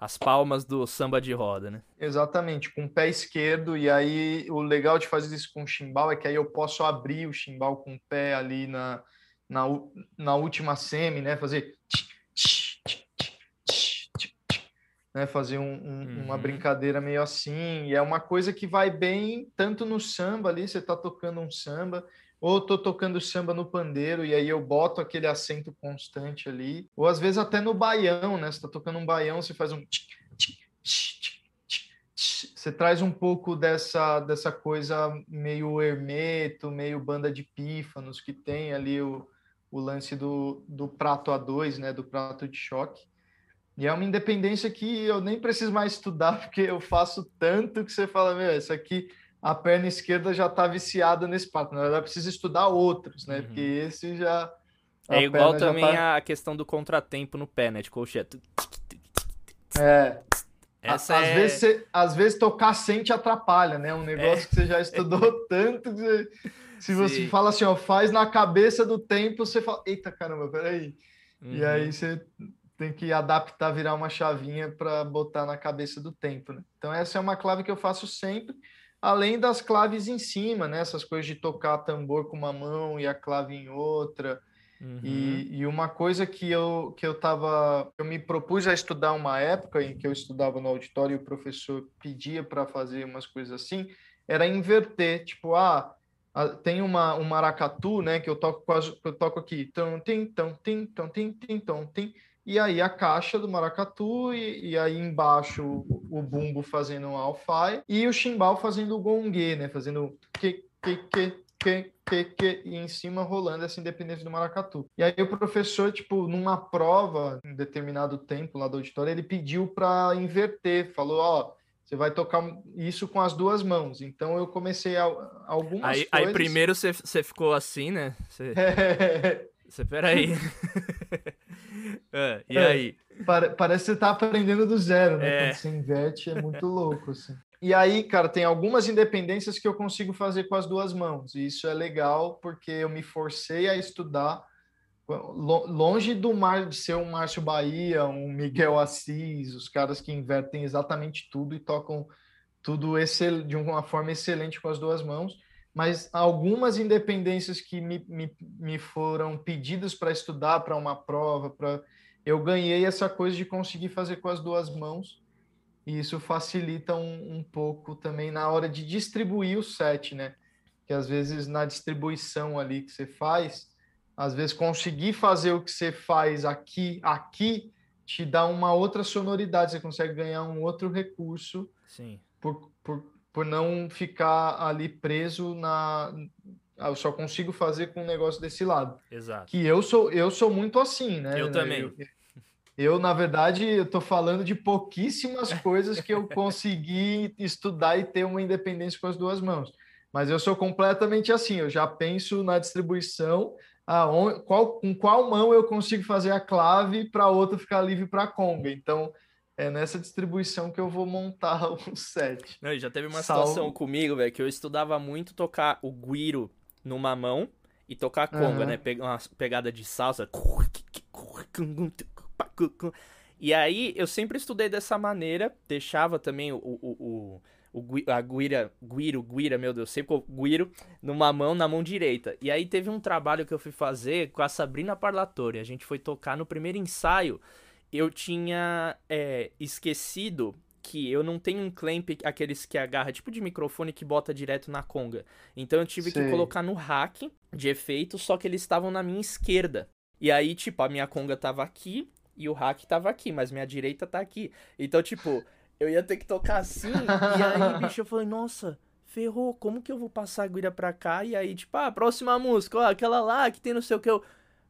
As palmas do samba de roda, né? Exatamente, com o pé esquerdo, e aí o legal de fazer isso com o chimbal é que aí eu posso abrir o chimbal com o pé ali na, na, na última semi, né? Fazer né, fazer um, um, uhum. uma brincadeira meio assim. E é uma coisa que vai bem tanto no samba ali, você está tocando um samba, ou estou tocando samba no pandeiro e aí eu boto aquele acento constante ali, ou às vezes até no baião, né? Você está tocando um baião, você faz um você traz um pouco dessa dessa coisa meio hermeto, meio banda de pífanos que tem ali o, o lance do, do prato A2, né, do prato de choque. E é uma independência que eu nem preciso mais estudar, porque eu faço tanto que você fala, meu, isso aqui, a perna esquerda já está viciada nesse pato. Na verdade, precisa estudar outros, né? Uhum. Porque esse já. É igual também tá... a questão do contratempo no pé, né? De colchete. É. Essa às, é... vezes você, às vezes tocar sente atrapalha, né? Um negócio é. que você já estudou tanto que você, se você Sim. fala assim, ó, faz na cabeça do tempo, você fala, eita caramba, peraí. Uhum. E aí você tem que adaptar, virar uma chavinha para botar na cabeça do tempo. Né? Então, essa é uma clave que eu faço sempre, além das claves em cima, né? essas coisas de tocar tambor com uma mão e a clave em outra. Uhum. E, e, uma coisa que eu que eu tava eu me propus a estudar uma época em que eu estudava no auditório e o professor pedia para fazer umas coisas assim era inverter tipo ah tem uma um maracatu né que eu toco quase eu toco aqui tão tim tão tim tão tim tim tão tim e aí a caixa do maracatu, e, e aí embaixo o, o, bumbo fazendo um alfai, e o chimbal fazendo o gongue, né? Fazendo que, que, que, que, que, que, e em cima rolando essa independência do maracatu. E aí o professor, tipo, numa prova, em determinado tempo lá do auditório, ele pediu para inverter, falou, ó, você vai tocar isso com as duas mãos. Então eu comecei a, algumas aí, coisas... Aí primeiro você, ficou assim, né? Você... Você, peraí. é, e é, aí? Parece que você tá aprendendo do zero, né? É. Quando você inverte, é muito louco, assim. E aí, cara, tem algumas independências que eu consigo fazer com as duas mãos. E isso é legal porque eu me forcei a estudar longe do mar de ser um Márcio Bahia, um Miguel Assis, os caras que invertem exatamente tudo e tocam tudo de uma forma excelente com as duas mãos mas algumas independências que me, me, me foram pedidas para estudar para uma prova, para eu ganhei essa coisa de conseguir fazer com as duas mãos, e isso facilita um, um pouco também na hora de distribuir o set, né? Que às vezes na distribuição ali que você faz, às vezes conseguir fazer o que você faz aqui, aqui, te dá uma outra sonoridade, você consegue ganhar um outro recurso Sim. Por, por, por não ficar ali preso na eu só consigo fazer com um negócio desse lado. Exato. Que eu sou eu sou muito assim, né? Eu também. Eu, Eu, na verdade, eu estou falando de pouquíssimas coisas que eu consegui estudar e ter uma independência com as duas mãos. Mas eu sou completamente assim, eu já penso na distribuição, aonde, qual, com qual mão eu consigo fazer a clave para a outra ficar livre para a conga. Então, é nessa distribuição que eu vou montar o set. Não, já teve uma Salvo... situação comigo, velho, que eu estudava muito tocar o guiro numa mão e tocar a conga, uhum. né? Pegar uma pegada de salsa. E aí eu sempre estudei dessa maneira, deixava também o, o, o o a guira, guiro, guira, meu Deus, sempre guiro numa mão, na mão direita. E aí teve um trabalho que eu fui fazer com a Sabrina Parlatore. A gente foi tocar no primeiro ensaio. Eu tinha é, esquecido que eu não tenho um clamp, aqueles que agarra tipo de microfone que bota direto na conga. Então eu tive Sei. que colocar no rack de efeito, só que eles estavam na minha esquerda. E aí, tipo, a minha conga tava aqui e o rack tava aqui, mas minha direita tá aqui. Então, tipo, eu ia ter que tocar assim, e aí, bicho, eu falei, nossa, ferrou, como que eu vou passar a guira pra cá? E aí, tipo, ah, próxima música, ó, aquela lá que tem não sei o que eu.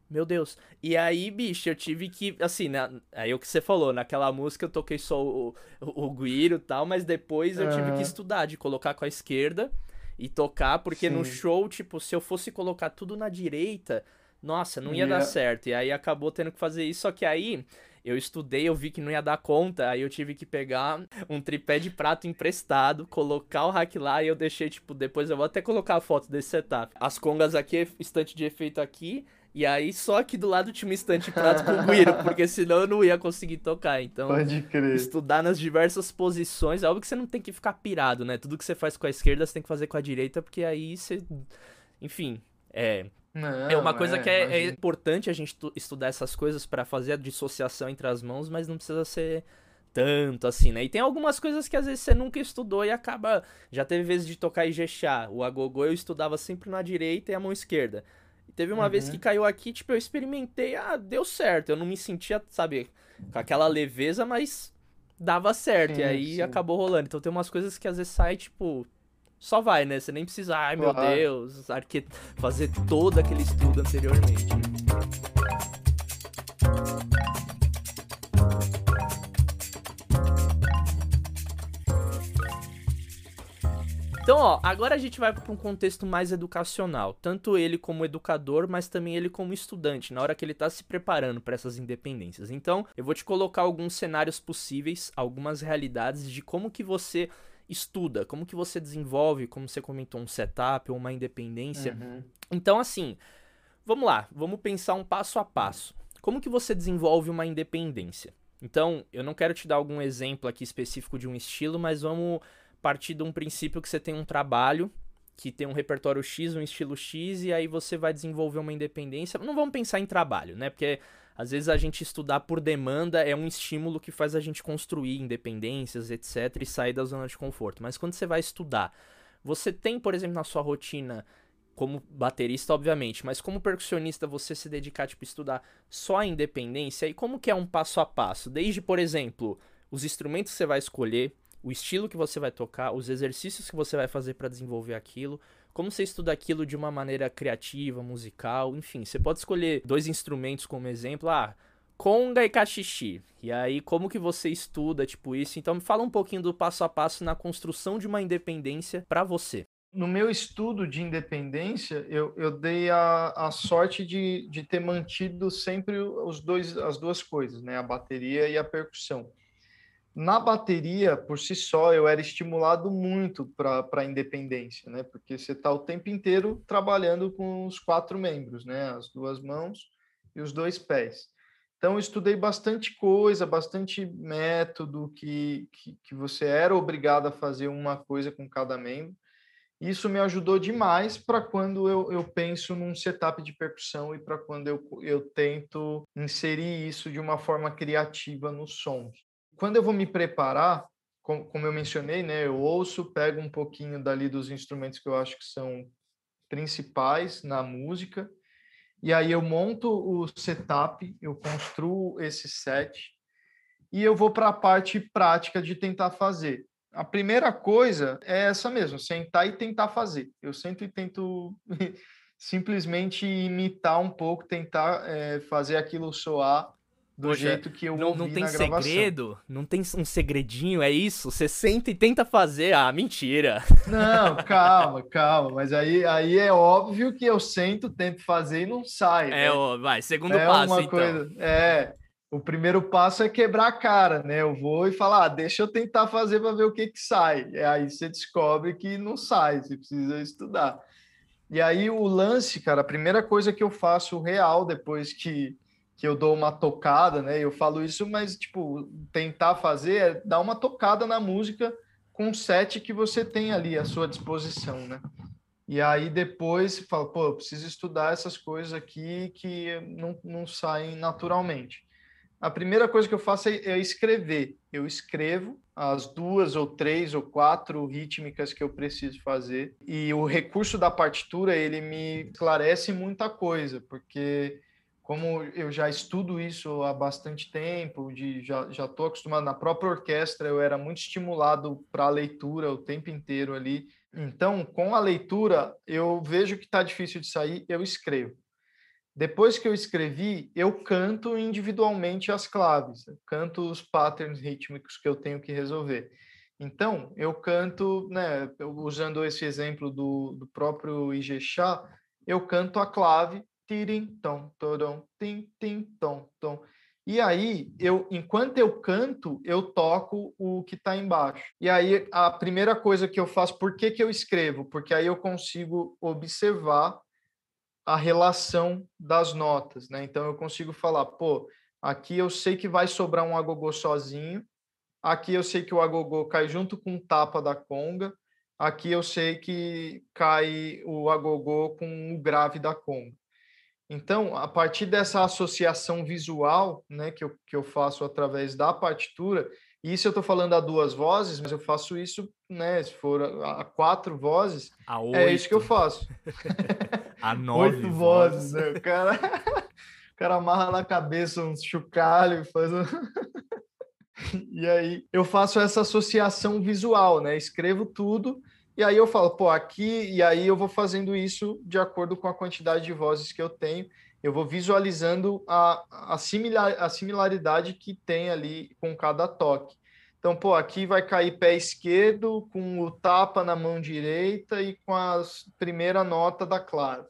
Meu Deus. E aí, bicho, eu tive que, assim, né? Aí o que você falou, naquela música eu toquei só o, o, o guiro e tal, mas depois eu uhum. tive que estudar, de colocar com a esquerda e tocar, porque Sim. no show, tipo, se eu fosse colocar tudo na direita, nossa, não ia yeah. dar certo. E aí acabou tendo que fazer isso, só que aí eu estudei, eu vi que não ia dar conta, aí eu tive que pegar um tripé de prato emprestado, colocar o rack lá e eu deixei, tipo, depois eu vou até colocar a foto desse setup. As congas aqui, estante de efeito aqui, e aí só aqui do lado tinha um estante prato com guiro, porque senão eu não ia conseguir tocar. Então, estudar nas diversas posições, é óbvio que você não tem que ficar pirado, né? Tudo que você faz com a esquerda, você tem que fazer com a direita, porque aí você. Enfim, é. Não, é uma coisa é, que é, é, importante a gente estudar essas coisas para fazer a dissociação entre as mãos, mas não precisa ser tanto assim, né? E tem algumas coisas que às vezes você nunca estudou e acaba. Já teve vezes de tocar e gechar. O agogô eu estudava sempre na direita e a mão esquerda. Teve uma uhum. vez que caiu aqui, tipo, eu experimentei, ah, deu certo. Eu não me sentia, sabe, com aquela leveza, mas dava certo. Sim, e aí sim. acabou rolando. Então tem umas coisas que às vezes sai, tipo, só vai, né? Você nem precisa, ai meu uhum. Deus, arque... fazer todo aquele estudo anteriormente. Né? Então, ó, agora a gente vai para um contexto mais educacional, tanto ele como educador, mas também ele como estudante, na hora que ele está se preparando para essas independências. Então, eu vou te colocar alguns cenários possíveis, algumas realidades de como que você estuda, como que você desenvolve, como você comentou, um setup ou uma independência. Uhum. Então, assim, vamos lá, vamos pensar um passo a passo. Como que você desenvolve uma independência? Então, eu não quero te dar algum exemplo aqui específico de um estilo, mas vamos partir de um princípio que você tem um trabalho que tem um repertório X, um estilo X, e aí você vai desenvolver uma independência. Não vamos pensar em trabalho, né? Porque às vezes a gente estudar por demanda é um estímulo que faz a gente construir independências, etc, e sair da zona de conforto. Mas quando você vai estudar, você tem, por exemplo, na sua rotina como baterista, obviamente, mas como percussionista, você se dedicar tipo estudar só a independência e como que é um passo a passo, desde, por exemplo, os instrumentos que você vai escolher, o estilo que você vai tocar, os exercícios que você vai fazer para desenvolver aquilo, como você estuda aquilo de uma maneira criativa, musical, enfim, você pode escolher dois instrumentos como exemplo, ah, conga e cachixi. E aí, como que você estuda, tipo, isso? Então, me fala um pouquinho do passo a passo na construção de uma independência para você. No meu estudo de independência, eu, eu dei a, a sorte de, de ter mantido sempre os dois, as duas coisas, né? A bateria e a percussão na bateria, por si só, eu era estimulado muito para a independência, né? Porque você está o tempo inteiro trabalhando com os quatro membros, né? As duas mãos e os dois pés. Então, eu estudei bastante coisa, bastante método que, que, que você era obrigado a fazer uma coisa com cada membro. Isso me ajudou demais para quando eu, eu penso num setup de percussão e para quando eu, eu tento inserir isso de uma forma criativa nos sons quando eu vou me preparar, como, como eu mencionei, né, eu ouço, pego um pouquinho dali dos instrumentos que eu acho que são principais na música, e aí eu monto o setup, eu construo esse set, e eu vou para a parte prática de tentar fazer. A primeira coisa é essa mesmo, sentar e tentar fazer. Eu sento e tento simplesmente imitar um pouco, tentar é, fazer aquilo soar do Poxa, jeito que eu não, não tem segredo, não tem um segredinho, é isso. Você senta e tenta fazer, ah, mentira. Não, calma, calma, mas aí, aí é óbvio que eu sento, tento fazer e não sai. É, né? ó, vai, segundo é passo, uma então. Coisa, é, o primeiro passo é quebrar a cara, né? Eu vou e falar, ah, deixa eu tentar fazer para ver o que que sai. E aí você descobre que não sai, você precisa estudar. E aí o lance, cara, a primeira coisa que eu faço real depois que, que eu dou uma tocada, né? Eu falo isso, mas tipo, tentar fazer é dar uma tocada na música com o set que você tem ali à sua disposição, né? E aí depois você fala, pô, eu preciso estudar essas coisas aqui que não, não saem naturalmente a primeira coisa que eu faço é, é, escrever. Eu escrevo as duas ou três ou quatro rítmicas que eu preciso fazer. E o recurso da partitura, ele me esclarece muita coisa, porque como eu já estudo isso há bastante tempo, de, já já estou acostumado na própria orquestra, eu era muito estimulado para a leitura o tempo inteiro ali. Então, com a leitura, eu vejo que está difícil de sair, eu escrevo. Depois que eu escrevi, eu canto individualmente as claves, canto os patterns rítmicos que eu tenho que resolver. Então, eu canto, né, usando esse exemplo do, do próprio Ijexá, eu canto a clave tirim tom torom tim tim tom tom. E aí, eu, enquanto eu canto, eu toco o que está embaixo. E aí, a primeira coisa que eu faço, por que, que eu escrevo? Porque aí eu consigo observar a relação das notas, né? Então eu consigo falar, pô, aqui eu sei que vai sobrar um agogô sozinho, aqui eu sei que o agogô cai junto com o tapa da conga, aqui eu sei que cai o agogô com o grave da conga. Então, a partir dessa associação visual, né, que eu, que eu faço através da partitura, e isso eu estou falando a duas vozes, mas eu faço isso, né, se for a, a quatro vozes, a é isso que eu faço. A nove Oito vozes, né? O cara, o cara amarra na cabeça um chocalho e faz um... E aí eu faço essa associação visual, né? Escrevo tudo e aí eu falo, pô, aqui e aí eu vou fazendo isso de acordo com a quantidade de vozes que eu tenho. Eu vou visualizando a, a, similar, a similaridade que tem ali com cada toque. Então, pô, aqui vai cair pé esquerdo com o tapa na mão direita e com a primeira nota da clave.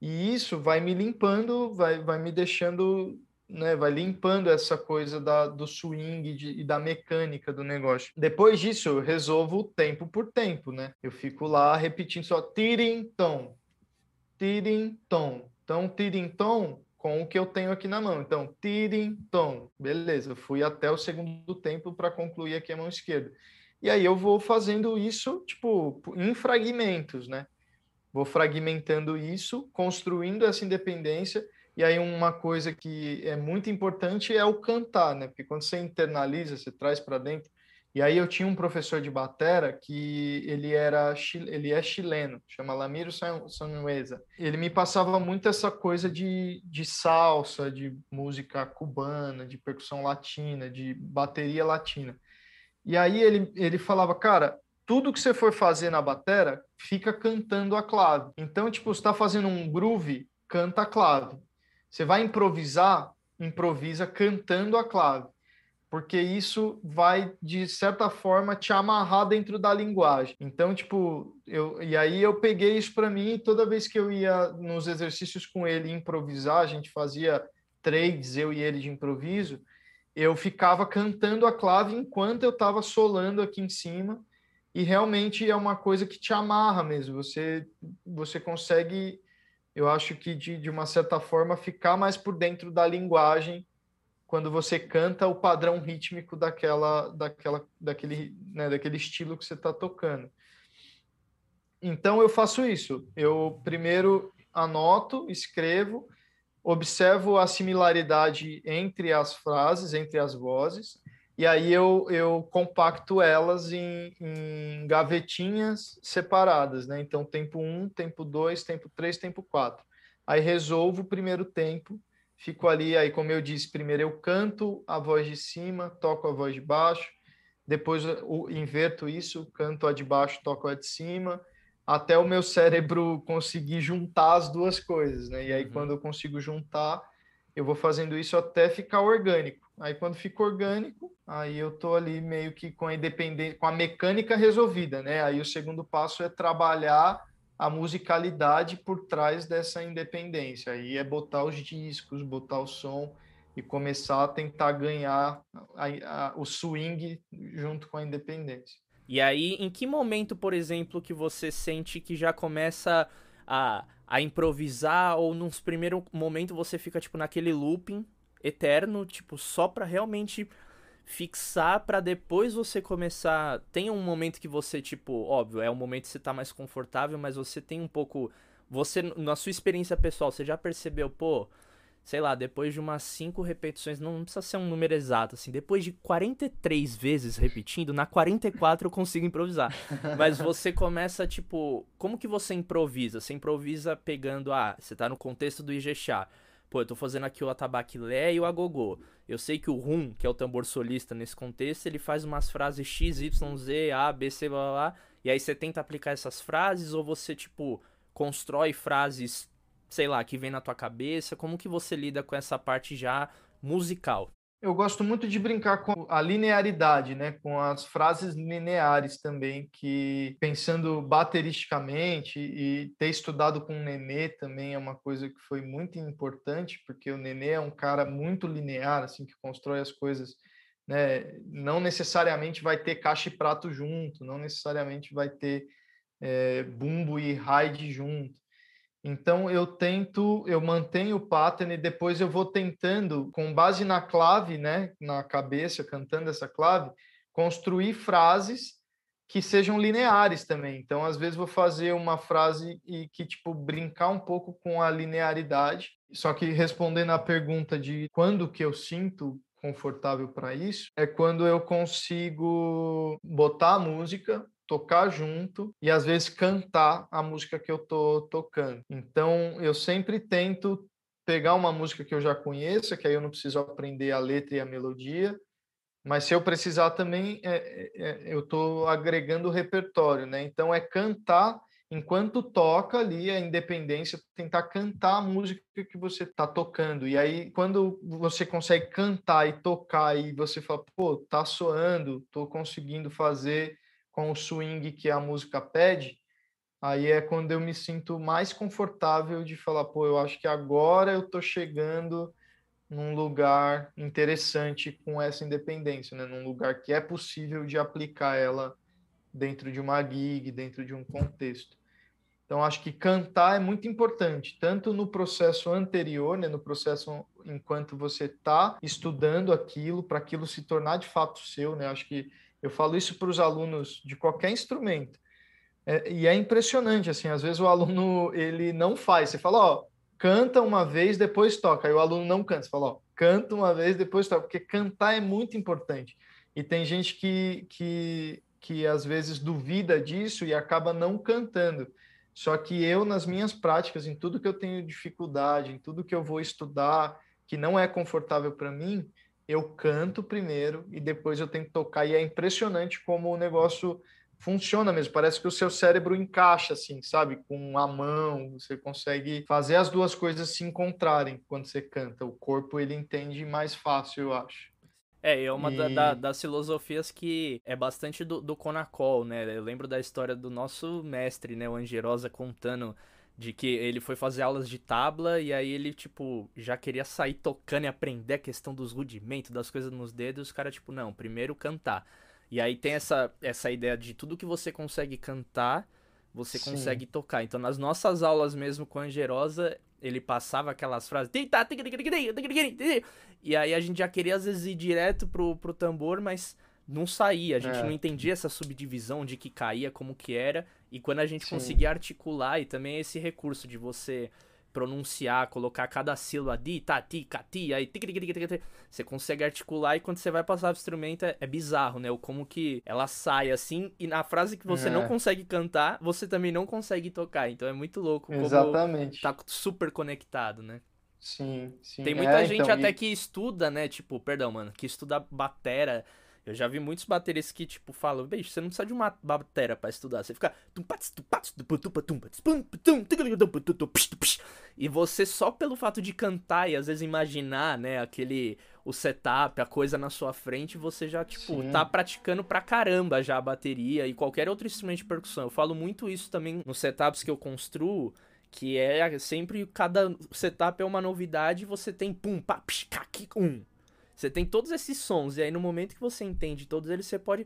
E isso vai me limpando, vai, vai me deixando, né, vai limpando essa coisa da, do swing de, e da mecânica do negócio. Depois disso, eu resolvo tempo por tempo, né? Eu fico lá repetindo só tirim tom, tirim tom. Então, tirim tom com o que eu tenho aqui na mão. Então, tirim, tom. Beleza, fui até o segundo tempo para concluir aqui a mão esquerda. E aí eu vou fazendo isso, tipo, em fragmentos, né? Vou fragmentando isso, construindo essa independência. E aí uma coisa que é muito importante é o cantar, né? Porque quando você internaliza, você traz para dentro, e aí eu tinha um professor de batera que ele era ele é chileno, chama Lamiro Sanueza. Ele me passava muito essa coisa de, de salsa, de música cubana, de percussão latina, de bateria latina. E aí ele, ele falava, cara, tudo que você for fazer na batera, fica cantando a clave. Então, tipo, está fazendo um groove, canta a clave. Você vai improvisar, improvisa cantando a clave porque isso vai de certa forma te amarrar dentro da linguagem. Então, tipo, eu e aí eu peguei isso para mim, toda vez que eu ia nos exercícios com ele improvisar, a gente fazia trades eu e ele de improviso, eu ficava cantando a clave enquanto eu estava solando aqui em cima. E realmente é uma coisa que te amarra mesmo. Você você consegue, eu acho que de, de uma certa forma ficar mais por dentro da linguagem quando você canta o padrão rítmico daquela, daquela, daquele, né, daquele estilo que você está tocando. Então eu faço isso. Eu primeiro anoto, escrevo, observo a similaridade entre as frases, entre as vozes, e aí eu, eu compacto elas em, em gavetinhas separadas, né? Então, tempo 1, um, tempo 2, tempo 3, tempo 4. Aí resolvo o primeiro tempo, fico ali, aí como eu disse, primeiro eu canto a voz de cima, toco a voz de baixo, depois eu inverto isso, canto a de baixo, toco a de cima, até o meu cérebro conseguir juntar as duas coisas, né? E aí uhum. quando eu consigo juntar, eu vou fazendo isso até ficar orgânico. Aí quando fica orgânico, aí eu tô ali meio que com a independência, com a mecânica resolvida, né? Aí o segundo passo é trabalhar a musicalidade por trás dessa independência. Aí é botar os discos, botar o som e começar a tentar ganhar a, a, o swing junto com a independência. E aí, em que momento, por exemplo, que você sente que já começa a, a improvisar ou nos primeiros momentos você fica tipo naquele looping eterno, tipo só para realmente fixar para depois você começar, tem um momento que você tipo, óbvio, é um momento que você tá mais confortável, mas você tem um pouco você na sua experiência pessoal, você já percebeu, pô, sei lá, depois de umas 5 repetições, não precisa ser um número exato, assim, depois de 43 vezes repetindo, na 44 eu consigo improvisar. Mas você começa, tipo, como que você improvisa? Você improvisa pegando, ah, você tá no contexto do Ijexá. Pô, eu tô fazendo aqui o atabaquilé e o agogô. Eu sei que o rum, que é o tambor solista nesse contexto, ele faz umas frases X, Y, Z, A, B, C, blá, blá, blá. E aí você tenta aplicar essas frases ou você, tipo, constrói frases sei lá, que vem na tua cabeça? Como que você lida com essa parte já musical? Eu gosto muito de brincar com a linearidade, né? Com as frases lineares também, que pensando bateristicamente e ter estudado com o Nenê também é uma coisa que foi muito importante, porque o Nenê é um cara muito linear, assim, que constrói as coisas, né? Não necessariamente vai ter caixa e prato junto, não necessariamente vai ter é, bumbo e ride junto. Então eu tento, eu mantenho o pattern e depois eu vou tentando, com base na clave, né, na cabeça, cantando essa clave, construir frases que sejam lineares também. Então, às vezes vou fazer uma frase e que tipo brincar um pouco com a linearidade. Só que respondendo à pergunta de quando que eu sinto confortável para isso, é quando eu consigo botar a música tocar junto e às vezes cantar a música que eu tô tocando. Então eu sempre tento pegar uma música que eu já conheço, que aí eu não preciso aprender a letra e a melodia, mas se eu precisar também, é, é, é eu estou agregando o repertório, né? Então é cantar enquanto toca ali a independência, tentar cantar a música que você está tocando. E aí, quando você consegue cantar e tocar e você fala, pô, tá soando, estou conseguindo fazer com o swing que a música pede, aí é quando eu me sinto mais confortável de falar, pô, eu acho que agora eu tô chegando num lugar interessante com essa independência, né? Num lugar que é possível de aplicar ela dentro de uma gig, dentro de um contexto. Então acho que cantar é muito importante, tanto no processo anterior, né, no processo enquanto você está estudando aquilo, para aquilo se tornar de fato seu, né? Acho que eu falo isso para os alunos de qualquer instrumento. É, e é impressionante, assim, às vezes o aluno ele não faz. Você fala, ó, canta uma vez, depois toca. Aí o aluno não canta. Você fala, ó, canta uma vez, depois toca. Porque cantar é muito importante. E tem gente que, que, que às vezes duvida disso e acaba não cantando. Só que eu, nas minhas práticas, em tudo que eu tenho dificuldade, em tudo que eu vou estudar, que não é confortável para mim, eu canto primeiro e depois eu tenho que tocar. E é impressionante como o negócio funciona mesmo. Parece que o seu cérebro encaixa, assim, sabe? Com a mão, você consegue fazer as duas coisas se encontrarem quando você canta. O corpo, ele entende mais fácil, eu acho. É, é uma e... da, da, das filosofias que é bastante do, do Conacol, né? Eu lembro da história do nosso mestre, né? O Angerosa contando de que ele foi fazer aulas de tabla e aí ele, tipo, já queria sair tocando e aprender a questão dos rudimentos, das coisas nos dedos. Os caras, tipo, não, primeiro cantar. E aí tem essa, essa ideia de tudo que você consegue cantar, você Sim. consegue tocar. Então, nas nossas aulas mesmo com a Angerosa, ele passava aquelas frases. E aí a gente já queria, às vezes, ir direto pro, pro tambor, mas não saía, a gente é. não entendia essa subdivisão de que caía, como que era, e quando a gente Sim. conseguia articular, e também esse recurso de você pronunciar, colocar cada sílaba di, ta, ti, ca, ti, aí você consegue articular e quando você vai passar o instrumento é, é, bizarro, né? O como que ela sai assim e na frase que você é. não consegue cantar, você também não consegue tocar. Então é muito louco Exatamente. tá super conectado, né? Sim, sim. Tem muita é, gente então, até e... que estuda, né? Tipo, perdão, mano, que estuda batera Eu já vi muitos bateristas que, tipo, falam, bicho, você não precisa de uma bateria pra estudar. Você fica. E você só pelo fato de cantar e às vezes imaginar, né, aquele. O setup, a coisa na sua frente, você já, tipo, Sim. tá praticando pra caramba já a bateria e qualquer outro instrumento de percussão. Eu falo muito isso também nos setups que eu construo que é sempre cada setup é uma novidade, você tem pum, pá, psh, kaki, um. Você tem todos esses sons, e aí no momento que você entende todos eles, você pode.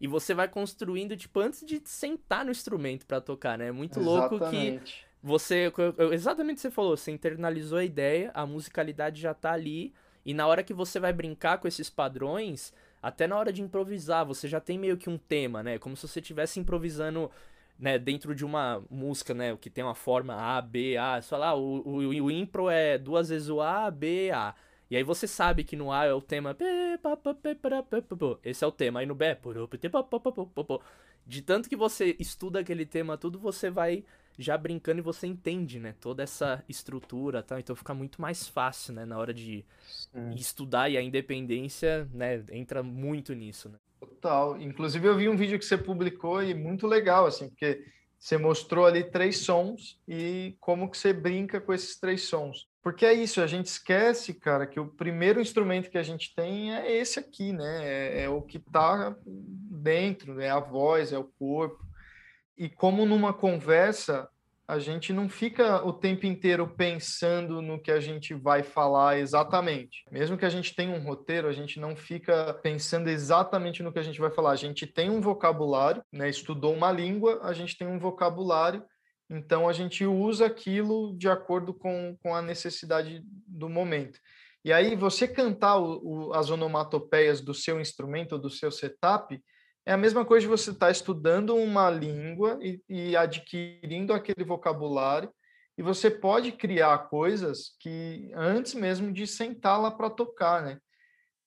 E você vai construindo, tipo, antes de sentar no instrumento para tocar, né? É muito louco que você. Exatamente o que você falou, você internalizou a ideia, a musicalidade já tá ali, e na hora que você vai brincar com esses padrões, até na hora de improvisar, você já tem meio que um tema, né? Como se você estivesse improvisando né, dentro de uma música, né, que tem uma forma A, B, A, sei lá, o, o, o impro é duas vezes o A, B, A. E aí você sabe que no A é o tema. Esse é o tema. Aí no B é. De tanto que você estuda aquele tema tudo, você vai já brincando e você entende, né? Toda essa estrutura tal. Então fica muito mais fácil, né? Na hora de Sim. estudar e a independência, né? Entra muito nisso, né? Total. Inclusive, eu vi um vídeo que você publicou e muito legal, assim, porque você mostrou ali três sons e como que você brinca com esses três sons. Porque é isso, a gente esquece, cara, que o primeiro instrumento que a gente tem é esse aqui, né? É, é o que está dentro, é a voz, é o corpo. E como numa conversa, a gente não fica o tempo inteiro pensando no que a gente vai falar exatamente. Mesmo que a gente tenha um roteiro, a gente não fica pensando exatamente no que a gente vai falar. A gente tem um vocabulário, né? estudou uma língua, a gente tem um vocabulário, então a gente usa aquilo de acordo com, com a necessidade do momento. E aí, você cantar o, o, as onomatopeias do seu instrumento, do seu setup, é a mesma coisa de você estar tá estudando uma língua e, e, adquirindo aquele vocabulário, e você pode criar coisas que antes mesmo de sentar lá para tocar, né?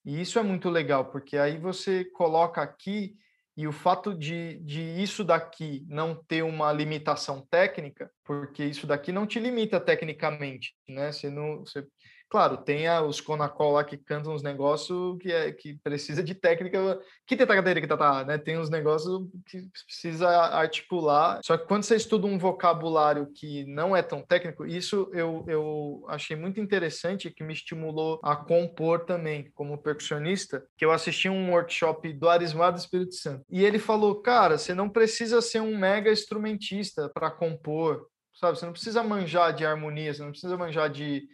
E isso é muito legal, porque aí você coloca aqui, e o fato de, de isso daqui não ter uma limitação técnica, porque isso daqui não te limita tecnicamente, né? Você não, você Claro, tem a, os Conacol lá que cantam uns negócios que, é, que precisa de técnica. Que tem cadeira que tá, tá, né? Tem uns negócios que precisa articular. Só que quando você estuda um vocabulário que não é tão técnico, isso eu, eu achei muito interessante que me estimulou a compor também, como percussionista, que eu assisti um workshop do Arismar do Espírito Santo. E ele falou, cara, você não precisa ser um mega instrumentista para compor, sabe? Você não precisa manjar de harmonia, você não precisa manjar de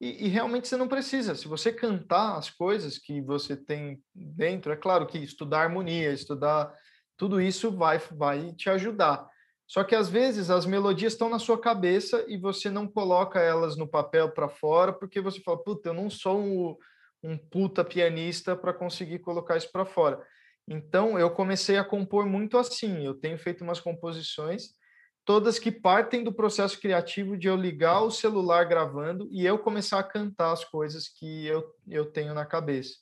e, e, realmente você não precisa. Se você cantar as coisas que você tem dentro, é claro que estudar harmonia, estudar tudo isso vai, vai te ajudar. Só que às vezes as melodias estão na sua cabeça e você não coloca elas no papel para fora, porque você fala, puta, eu não sou um, um puta pianista para conseguir colocar isso para fora. Então eu comecei a compor muito assim. Eu tenho feito umas composições todas que partem do processo criativo de eu ligar o celular gravando e eu começar a cantar as coisas que eu, eu tenho na cabeça.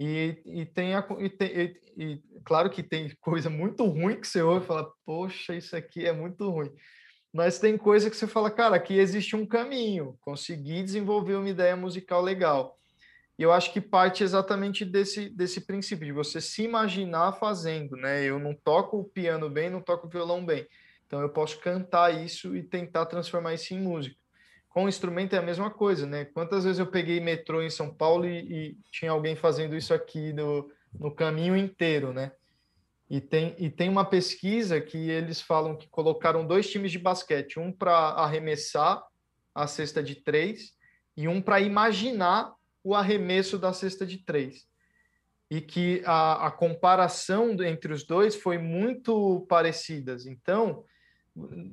E, e, tem, a, e, tem e, e, claro que tem coisa muito ruim que você ouve e fala, poxa, isso aqui é muito ruim. Mas tem coisa que você fala, cara, aqui existe um caminho, consegui desenvolver uma ideia musical legal. E eu acho que parte exatamente desse, desse princípio, de você se imaginar fazendo, né? Eu não toco o piano bem, não toco o violão bem então eu posso cantar isso e tentar transformar isso em música. Com o instrumento é a mesma coisa, né? Quantas vezes eu peguei metrô em São Paulo e, e tinha alguém fazendo isso aqui no, no caminho inteiro, né? E tem, e tem uma pesquisa que eles falam que colocaram dois times de basquete, um para arremessar a cesta de três e um para imaginar o arremesso da cesta de três. E que a, a comparação entre os dois foi muito parecidas. Então,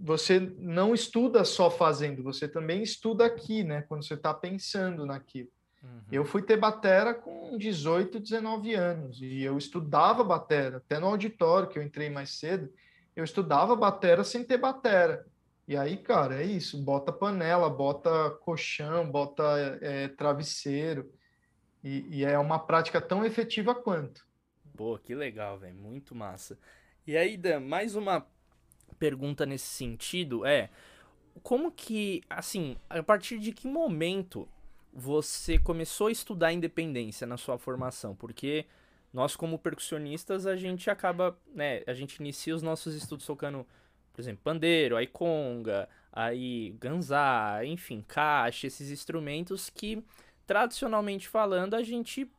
você não estuda só fazendo, você também estuda aqui, né? Quando você está pensando naquilo. Uhum. Eu fui ter batera com 18, 19 anos e eu estudava batera, até no auditório que eu entrei mais cedo, eu estudava batera sem ter batera. E aí, cara, é isso, bota panela, bota colchão, bota é, travesseiro, e, e é uma prática tão efetiva quanto. Pô, que legal, velho, muito massa. E aí, Dan, mais uma pergunta nesse sentido é como que, assim, a partir de que momento você começou a estudar independência na sua formação? Porque nós, como percussionistas, a gente acaba, né, a gente inicia os nossos estudos tocando, por exemplo, pandeiro, aí conga, aí ganzá, enfim, caixa, esses instrumentos que, tradicionalmente falando, a gente,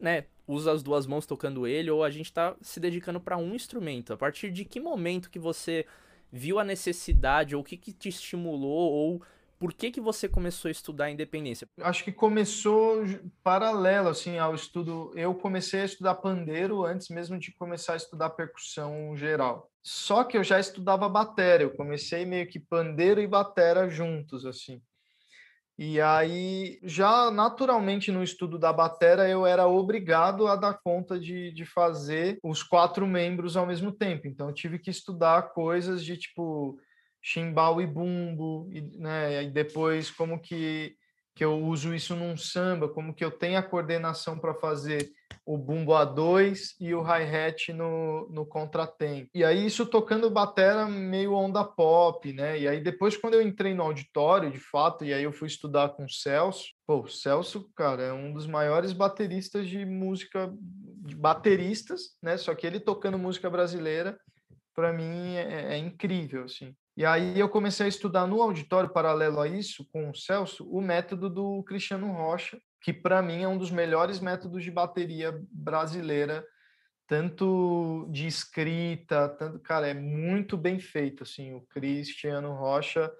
né, usa as duas mãos tocando ele ou a gente está se dedicando para um instrumento. A partir de que momento que você viu a necessidade ou o que, que te estimulou ou por que, que você começou a estudar independência? Acho que começou paralelo assim ao estudo. Eu comecei a estudar pandeiro antes mesmo de começar a estudar percussão geral. Só que eu já estudava bateria. Eu comecei meio que pandeiro e batera juntos assim. E aí, já naturalmente no estudo da batera, eu era obrigado a dar conta de, de fazer os quatro membros ao mesmo tempo. Então, eu tive que estudar coisas de tipo chimbal e bumbo, e, né? E depois como que, que eu uso isso num samba, como que eu tenho a coordenação para fazer o bumbo A2 e o hi-hat no, no contratempo. E aí isso tocando batera meio onda pop, né? E aí depois quando eu entrei no auditório, de fato, e aí eu fui estudar com o Celso, pô, o Celso, cara, é um dos maiores bateristas de música, de bateristas, né? Só que ele tocando música brasileira, para mim é, é incrível, assim. E aí eu comecei a estudar no auditório, paralelo a isso, com o Celso, o método do Cristiano Rocha, que para mim é um dos melhores métodos de bateria brasileira, tanto de escrita, tanto, cara, é muito bem feito, assim, o Cristiano Rocha,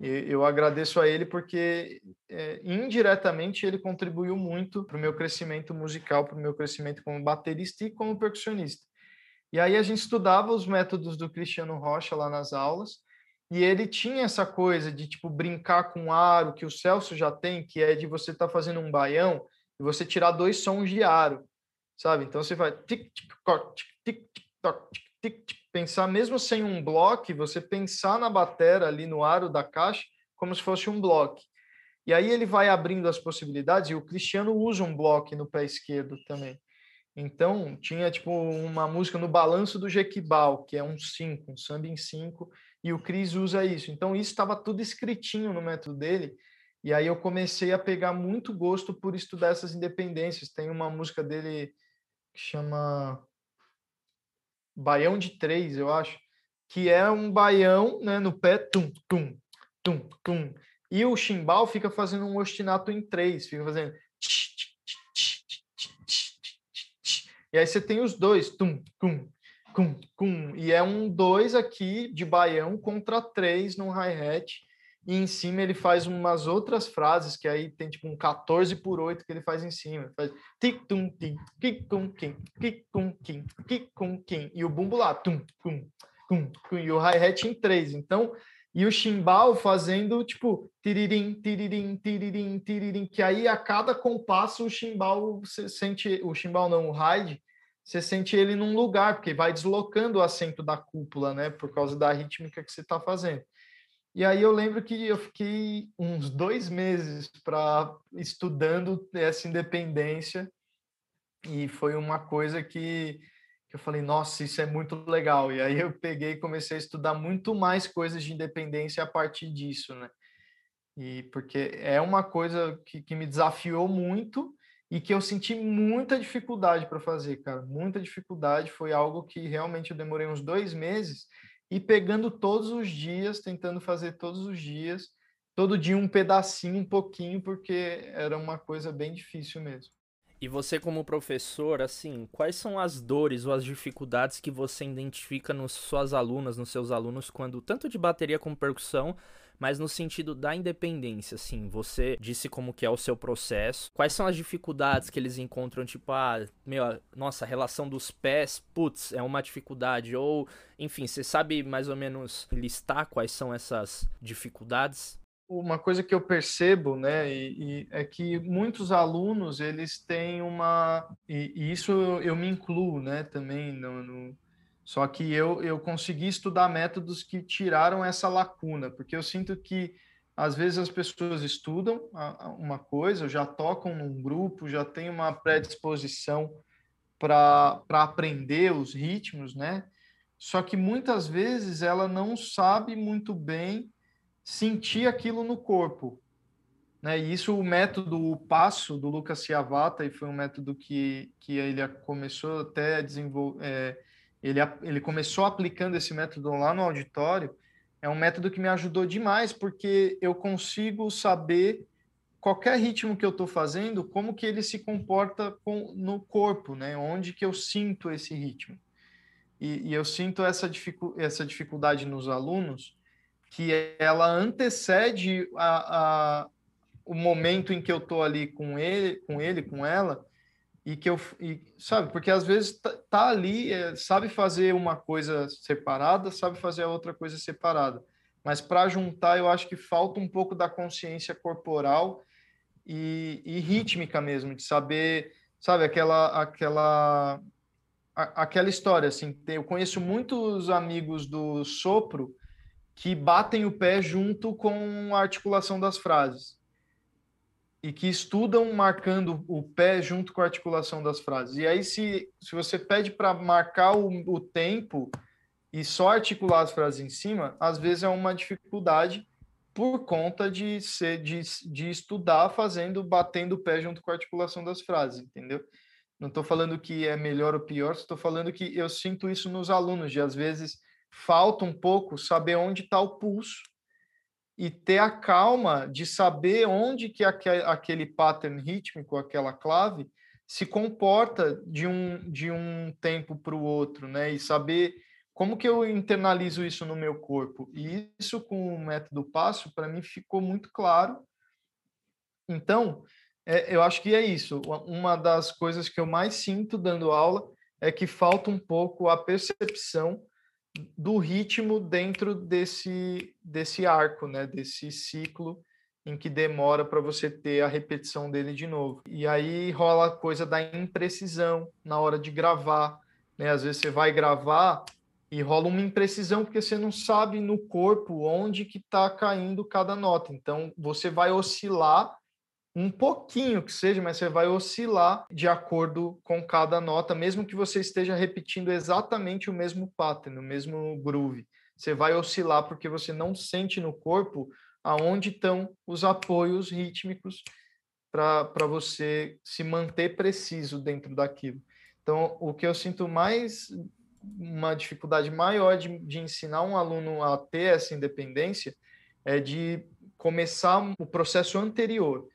eu agradeço a ele porque é, indiretamente ele contribuiu muito para o meu crescimento musical, para o meu crescimento como baterista e como percussionista. E aí a gente estudava os métodos do Cristiano Rocha lá nas aulas, e ele tinha essa coisa de tipo brincar com aro que o Celso já tem, que é de você estar tá fazendo um baião e você tirar dois sons de aro, sabe? Então você vai tic tic tic tic toc tic tic pensar mesmo sem um bloco, você pensar na batera ali no aro da caixa como se fosse um bloco. E aí ele vai abrindo as possibilidades e o Cristiano usa um bloco no pé esquerdo também. Então, tinha tipo uma música no balanço do Jequibal, que é um 5, um samba em 5, e o Cris usa isso. Então, isso estava tudo escritinho no método dele. E aí eu comecei a pegar muito gosto por estudar essas independências. Tem uma música dele que chama Baião de Três, eu acho, que é um baião né, no pé, tum, tum, tum, tum. E o chimbal fica fazendo um ostinato em três, fica fazendo. E aí você tem os dois, tum, tum, cum, cum, e é um dois aqui de baião contra três no hi-hat, e em cima ele faz umas outras frases que aí tem tipo um 14 por 8 que ele faz em cima. Ele faz tic tum tim, tic tum kim, tic tum kim, tic tum kim e o bumbo lá, tum tum tum, tum e o hi-hat em três. Então, e o chimbal fazendo tipo tiririm, tiririm, tiririm, tiririm, que aí a cada compasso o chimbal sente, o chimbal não, o ride você sente ele num lugar, porque vai deslocando o assento da cúpula, né? Por causa da rítmica que você está fazendo. E aí eu lembro que eu fiquei uns dois meses para estudando essa independência e foi uma coisa que, que eu falei, nossa, isso é muito legal. E aí eu peguei e comecei a estudar muito mais coisas de independência a partir disso, né? E porque é uma coisa que, que me desafiou muito e que eu senti muita dificuldade para fazer, cara. Muita dificuldade. Foi algo que realmente eu demorei uns dois meses e pegando todos os dias, tentando fazer todos os dias, todo dia um pedacinho, um pouquinho, porque era uma coisa bem difícil mesmo. E você, como professor, assim, quais são as dores ou as dificuldades que você identifica nas suas alunas, nos seus alunos, quando tanto de bateria como percussão mas no sentido da independência, assim, você disse como que é o seu processo, quais são as dificuldades que eles encontram, tipo, ah, meu, nossa, a relação dos pés, putz, é uma dificuldade, ou, enfim, você sabe mais ou menos listar quais são essas dificuldades? Uma coisa que eu percebo, né, e, e é que muitos alunos, eles têm uma, e, e isso eu, me incluo, né, também no, no só que eu, eu consegui estudar métodos que tiraram essa lacuna, porque eu sinto que às vezes as pessoas estudam uma coisa, já tocam num grupo, já tem uma predisposição para aprender os ritmos, né? Só que muitas vezes ela não sabe muito bem sentir aquilo no corpo. Né? E isso, o método o passo do Lucas Ciavata, e foi um método que, que ele começou até a desenvolver, é, ele, ele começou aplicando esse método lá no auditório, é um método que me ajudou demais, porque eu consigo saber qualquer ritmo que eu estou fazendo, como que ele se comporta com, no corpo, né? Onde que eu sinto esse ritmo. E, e eu sinto essa, dificu essa dificuldade nos alunos, que ela antecede a, a, o momento em que eu estou ali com ele, com ele, com ela, e que eu, e, sabe, porque às vezes tá, tá ali, é, sabe fazer uma coisa separada, sabe fazer a outra coisa separada, mas para juntar eu acho que falta um pouco da consciência corporal e, e rítmica mesmo, de saber, sabe, aquela, aquela, a, aquela história, assim, eu conheço muitos amigos do sopro que batem o pé junto com a articulação das frases e que estudam marcando o pé junto com a articulação das frases. E aí, se, se você pede para marcar o, o tempo e só articular as frases em cima, às vezes é uma dificuldade por conta de ser de, de estudar fazendo, batendo o pé junto com a articulação das frases, entendeu? Não estou falando que é melhor ou pior, estou falando que eu sinto isso nos alunos, de às vezes falta um pouco saber onde está o pulso e ter a calma de saber onde que aquele pattern rítmico, aquela clave, se comporta de um, de um tempo para o outro, né? E saber como que eu internalizo isso no meu corpo. E isso com o método passo, para mim ficou muito claro. Então, é, eu acho que é isso. Uma das coisas que eu mais sinto dando aula é que falta um pouco a percepção do ritmo dentro desse, desse arco, né? desse ciclo em que demora para você ter a repetição dele de novo. E aí rola a coisa da imprecisão na hora de gravar. Né? Às vezes você vai gravar e rola uma imprecisão porque você não sabe no corpo onde que está caindo cada nota. Então você vai oscilar um pouquinho que seja, mas você vai oscilar de acordo com cada nota, mesmo que você esteja repetindo exatamente o mesmo pattern, o mesmo groove. Você vai oscilar porque você não sente no corpo aonde estão os apoios rítmicos para você se manter preciso dentro daquilo. Então, o que eu sinto mais, uma dificuldade maior de, de ensinar um aluno a ter essa independência é de começar o processo anterior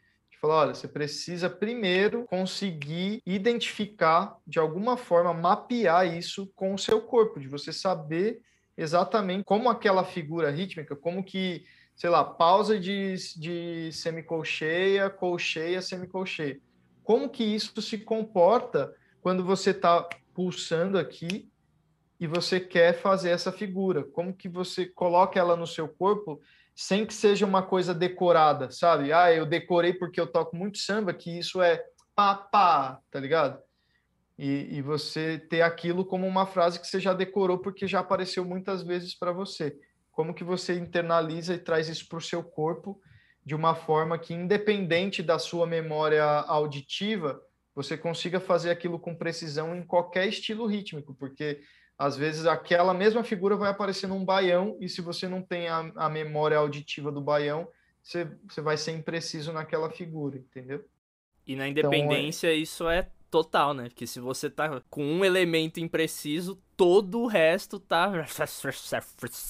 falou: olha, você precisa primeiro conseguir identificar, de alguma forma, mapear isso com o seu corpo, de você saber exatamente como aquela figura rítmica, como que, sei lá, pausa de, de semicolcheia, colcheia, semicolcheia. Como que isso se comporta quando você está pulsando aqui e você quer fazer essa figura? Como que você coloca ela no seu corpo sem que seja uma coisa decorada, sabe? Ah, eu decorei porque eu toco muito samba, que isso é pá, pá, tá ligado? E, e você ter aquilo como uma frase que você já decorou porque já apareceu muitas vezes para você. Como que você internaliza e traz isso para o seu corpo de uma forma que, independente da sua memória auditiva, você consiga fazer aquilo com precisão em qualquer estilo rítmico, porque às vezes aquela mesma figura vai aparecer num baião e se você não tem a, a memória auditiva do baião, você, você vai ser impreciso naquela figura, entendeu? E na independência então, é... isso é total, né? Porque se você tá com um elemento impreciso, todo o resto tá.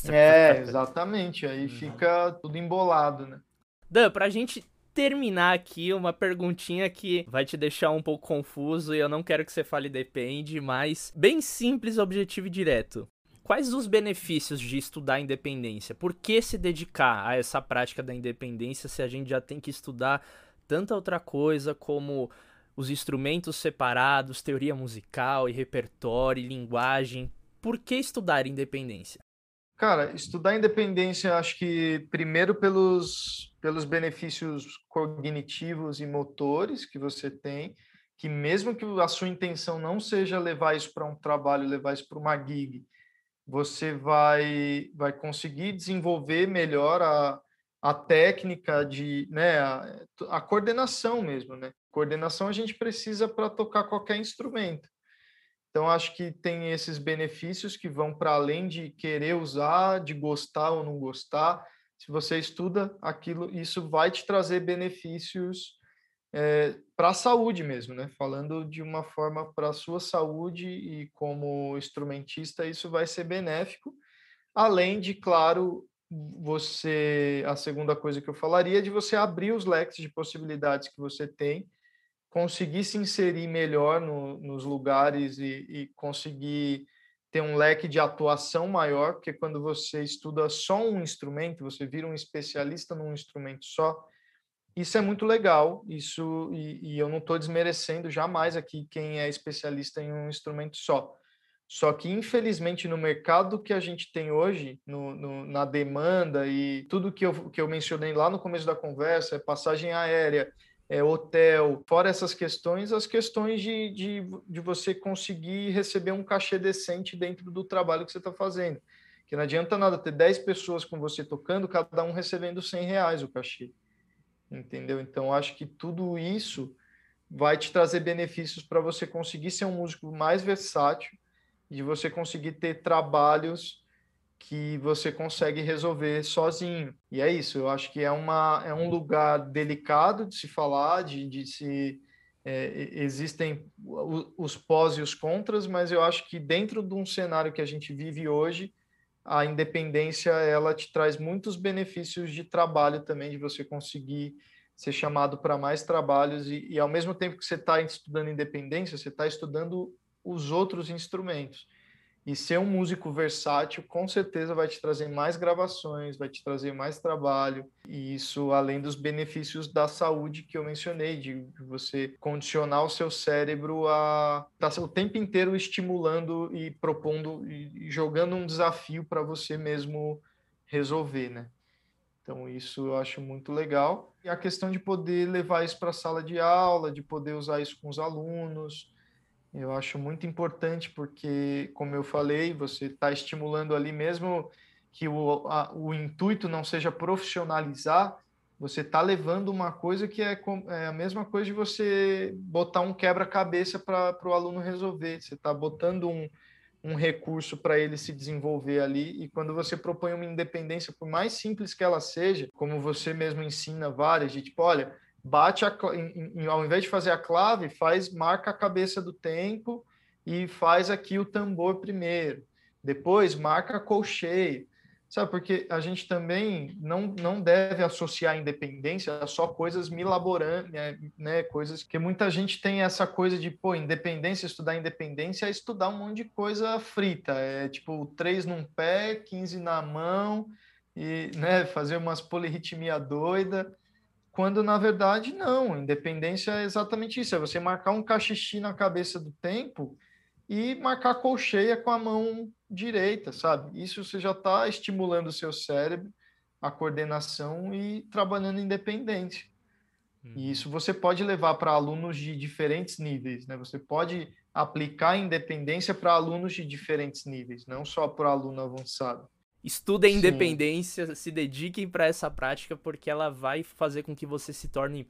É, exatamente. Aí fica tudo embolado, né? Dan, pra gente terminar aqui uma perguntinha que vai te deixar um pouco confuso e eu não quero que você fale depende, mas bem simples, objetivo e direto. Quais os benefícios de estudar independência? Por que se dedicar a essa prática da independência se a gente já tem que estudar tanta outra coisa como os instrumentos separados, teoria musical e repertório, e linguagem? Por que estudar independência? Cara, estudar independência, acho que primeiro pelos, pelos benefícios cognitivos e motores que você tem, que mesmo que a sua intenção não seja levar isso para um trabalho, levar isso para uma gig, você vai, vai conseguir desenvolver melhor a, a técnica de, né, a, a coordenação mesmo, né? Coordenação a gente precisa para tocar qualquer instrumento. Então, acho que tem esses benefícios que vão para além de querer usar, de gostar ou não gostar. Se você estuda aquilo, isso vai te trazer benefícios é, para a saúde mesmo, né? Falando de uma forma para a sua saúde e como instrumentista, isso vai ser benéfico. Além de, claro, você a segunda coisa que eu falaria é de você abrir os leques de possibilidades que você tem, conseguir se inserir melhor no, nos lugares e, e conseguir ter um leque de atuação maior, porque quando você estuda só um instrumento, você vira um especialista num instrumento só, isso é muito legal, isso e, e eu não estou desmerecendo jamais aqui quem é especialista em um instrumento só. Só que, infelizmente, no mercado que a gente tem hoje, no, no, na demanda e tudo que eu, que eu mencionei lá no começo da conversa, é passagem aérea, é hotel, fora essas questões, as questões de, de, de você conseguir receber um cachê decente dentro do trabalho que você está fazendo. Que não adianta nada ter 10 pessoas com você tocando, cada um recebendo 100 reais o cachê. Entendeu? Então, acho que tudo isso vai te trazer benefícios para você conseguir ser um músico mais versátil de você conseguir ter trabalhos que você consegue resolver sozinho. E é isso, eu acho que é, uma, é um lugar delicado de se falar, de, de se. É, existem os pós e os contras, mas eu acho que dentro de um cenário que a gente vive hoje, a independência ela te traz muitos benefícios de trabalho também, de você conseguir ser chamado para mais trabalhos e, e, ao mesmo tempo que você está estudando independência, você está estudando os outros instrumentos. E ser um músico versátil, com certeza, vai te trazer mais gravações, vai te trazer mais trabalho. E isso, além dos benefícios da saúde que eu mencionei, de você condicionar o seu cérebro a estar tá o tempo inteiro estimulando e propondo e jogando um desafio para você mesmo resolver, né? Então, isso eu acho muito legal. E a questão de poder levar isso para a sala de aula, de poder usar isso com os alunos, eu acho muito importante porque, como eu falei, você está estimulando ali mesmo que o, a, o intuito não seja profissionalizar, você está levando uma coisa que é, é, a mesma coisa de você botar um quebra-cabeça para o aluno resolver. Você está botando um, um recurso para ele se desenvolver ali. E quando você propõe uma independência, por mais simples que ela seja, como você mesmo ensina várias, de tipo, olha, bate a, em, em, ao invés de fazer a clave, faz marca a cabeça do tempo e faz aqui o tambor primeiro. Depois marca a colcheia. Sabe, porque a gente também não, não deve associar a independência a só coisas milaborantes, né, né? Coisas que muita gente tem essa coisa de, pô, independência, estudar independência é estudar um monte de coisa frita. É tipo, três num pé, 15 na mão, e né, fazer umas polirritmia doida quando na verdade não, independência é exatamente isso, é você marcar um cachixi na cabeça do tempo e marcar colcheia com a mão direita, sabe? Isso você já está estimulando o seu cérebro, a coordenação e trabalhando independente. Uhum. E isso você pode levar para alunos de diferentes níveis, né? Você pode aplicar independência para alunos de diferentes níveis, não só para aluno avançado. Estudem independência, se dediquem para essa prática, porque ela vai fazer com que você se torne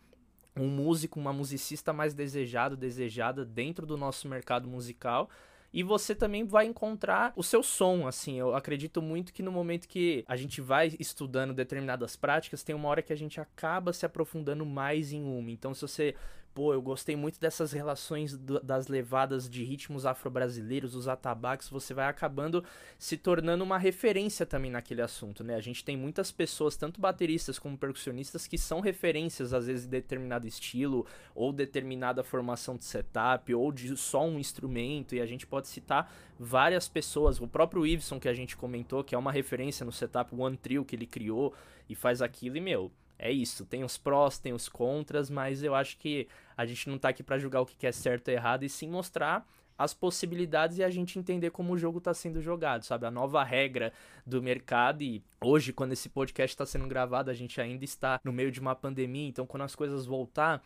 um músico, uma musicista mais desejado, desejada dentro do nosso mercado musical. E você também vai encontrar o seu som, assim. Eu acredito muito que no momento que a gente vai estudando determinadas práticas, tem uma hora que a gente acaba se aprofundando mais em uma. Então, se você pô, eu gostei muito dessas relações do, das levadas de ritmos afro-brasileiros, os atabaques, você vai acabando se tornando uma referência também naquele assunto, né? A gente tem muitas pessoas, tanto bateristas como percussionistas, que são referências, às vezes, em determinado estilo, ou determinada formação de setup, ou de só um instrumento, e a gente pode citar várias pessoas, o próprio Iveson, que a gente comentou, que é uma referência no setup One Trio que ele criou, e faz aquilo, e, meu é isso. Tem os prós, tem os contras, mas eu acho que a gente não tá aqui para julgar o que é certo ou errado e sim mostrar as possibilidades e a gente entender como o jogo está sendo jogado, sabe? A nova regra do mercado e hoje, quando esse podcast está sendo gravado, a gente ainda está no meio de uma pandemia, então quando as coisas voltar,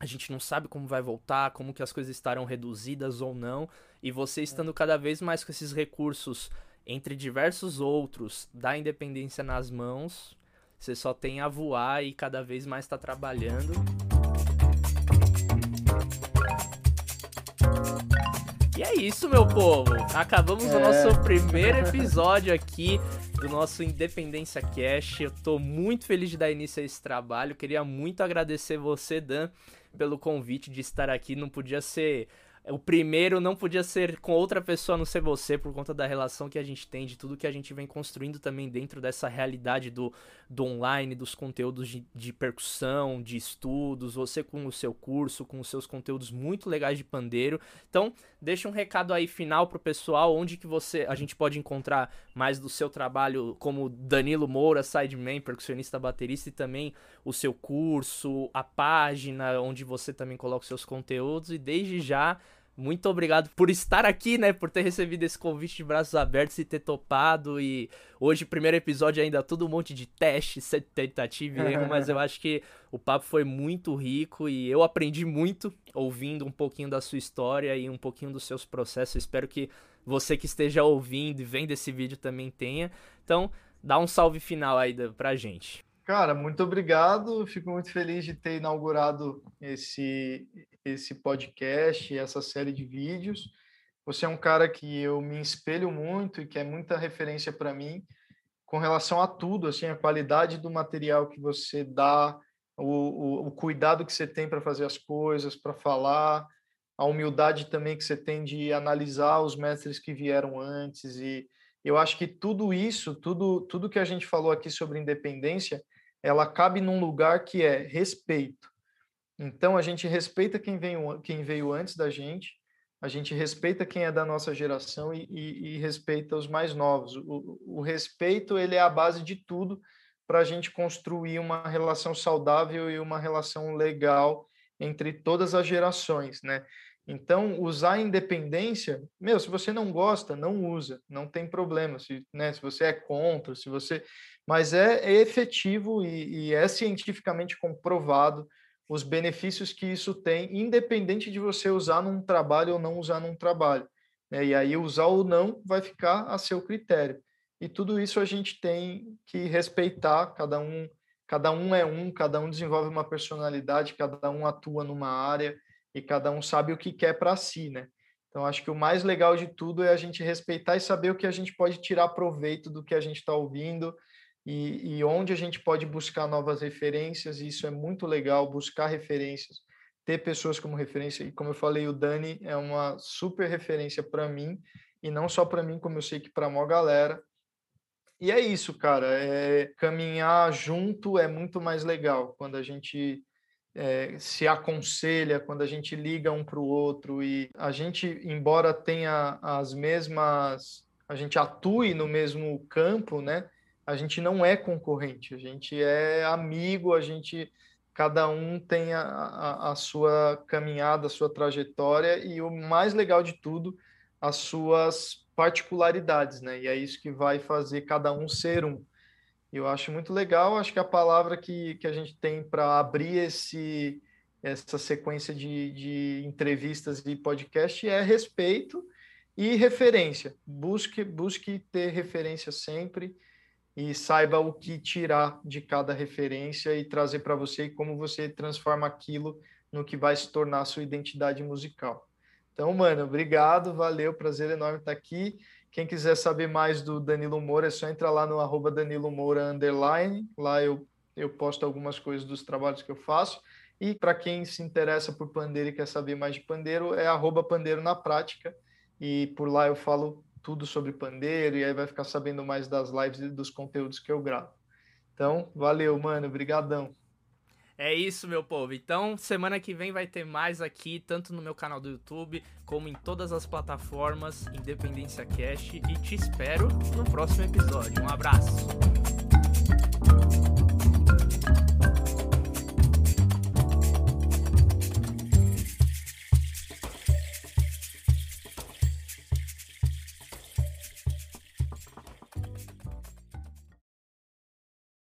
a gente não sabe como vai voltar, como que as coisas estarão reduzidas ou não, e você estando cada vez mais com esses recursos entre diversos outros da independência nas mãos, você só tem a voar e cada vez mais está trabalhando. E é isso, meu povo. Acabamos é. o nosso primeiro episódio aqui. do nosso Independência Cash. Eu tô muito feliz de dar início a esse trabalho. Queria muito agradecer você, Dan, pelo convite de estar aqui. Não podia ser o primeiro não podia ser com outra pessoa a não ser você, por conta da relação que a gente tem, de tudo que a gente vem construindo também dentro dessa realidade do, do online, dos conteúdos de, de percussão, de estudos, você com o seu curso, com os seus conteúdos muito legais de pandeiro. Então, deixa um recado aí final pro pessoal, onde que você a gente pode encontrar mais do seu trabalho como Danilo Moura, sideman, percussionista, baterista e também o seu curso, a página onde você também coloca os seus conteúdos e desde já muito obrigado por estar aqui, né? Por ter recebido esse convite de braços abertos e ter topado. E hoje, primeiro episódio, ainda tudo um monte de teste, tentativa e erro, mas eu acho que o papo foi muito rico e eu aprendi muito ouvindo um pouquinho da sua história e um pouquinho dos seus processos. espero que você que esteja ouvindo e vendo esse vídeo também tenha. Então, dá um salve final aí pra gente. Cara, muito obrigado. Fico muito feliz de ter inaugurado esse, esse podcast, essa série de vídeos. Você é um cara que eu me espelho muito e que é muita referência para mim com relação a tudo, assim, a qualidade do material que você dá, o, o, o cuidado que você tem para fazer as coisas, para falar, a humildade também que você tem de analisar os mestres que vieram antes e eu acho que tudo isso, tudo, tudo que a gente falou aqui sobre independência, ela cabe num lugar que é respeito. Então a gente respeita quem veio, quem veio antes da gente, a gente respeita quem é da nossa geração e, e, e respeita os mais novos. O, o, respeito ele é a base de tudo para a gente construir uma relação saudável e uma relação legal entre todas as gerações, né? Então, usar a independência, meu, se você não gosta, não usa, não tem problema. Se, né, se você é contra, se você mas é, é efetivo e, e, é cientificamente comprovado os benefícios que isso tem, independente de você usar num trabalho ou não usar num trabalho. Né? E aí usar ou não vai ficar a seu critério. E tudo isso a gente tem que respeitar, cada um, cada um é um, cada um desenvolve uma personalidade, cada um atua numa área e cada um sabe o que quer para si, né? Então, acho que o mais legal de tudo é a gente respeitar e saber o que a gente pode tirar proveito do que a gente está ouvindo, e, e onde a gente pode buscar novas referências, e isso é muito legal, buscar referências, ter pessoas como referência, e como eu falei, o Dani é uma super referência para mim, e não só para mim, como eu sei que para a maior galera. E é isso, cara, é, caminhar junto é muito mais legal, quando a gente é, se aconselha, quando a gente liga um para o outro, e a gente, embora tenha as mesmas, a gente atue no mesmo campo, né? A gente não é concorrente, a gente é amigo, a gente cada um tem a, a, a, sua caminhada, a sua trajetória e o mais legal de tudo, as suas particularidades, né? E é isso que vai fazer cada um ser um. Eu acho muito legal, acho que a palavra que, que a gente tem para abrir esse essa sequência de, de entrevistas e podcast é respeito e referência. Busque busque ter referência sempre e saiba o que tirar de cada referência e trazer para você e como você transforma aquilo no que vai se tornar a sua identidade musical. Então, mano, obrigado, valeu, prazer enorme estar aqui. Quem quiser saber mais do Danilo Moura, é só entrar lá no arroba Danilo Moura underline. Lá eu, eu posto algumas coisas dos trabalhos que eu faço. E para quem se interessa por pandeiro e quer saber mais de pandeiro, é arroba pandeiro na prática. E por lá eu falo tudo sobre pandeiro e aí vai ficar sabendo mais das lives e dos conteúdos que eu gravo. Então, valeu, mano, brigadão. É isso, meu povo. Então, semana que vem vai ter mais aqui, tanto no meu canal do YouTube, como em todas as plataformas Independência Cash. E te espero no próximo episódio. Um abraço.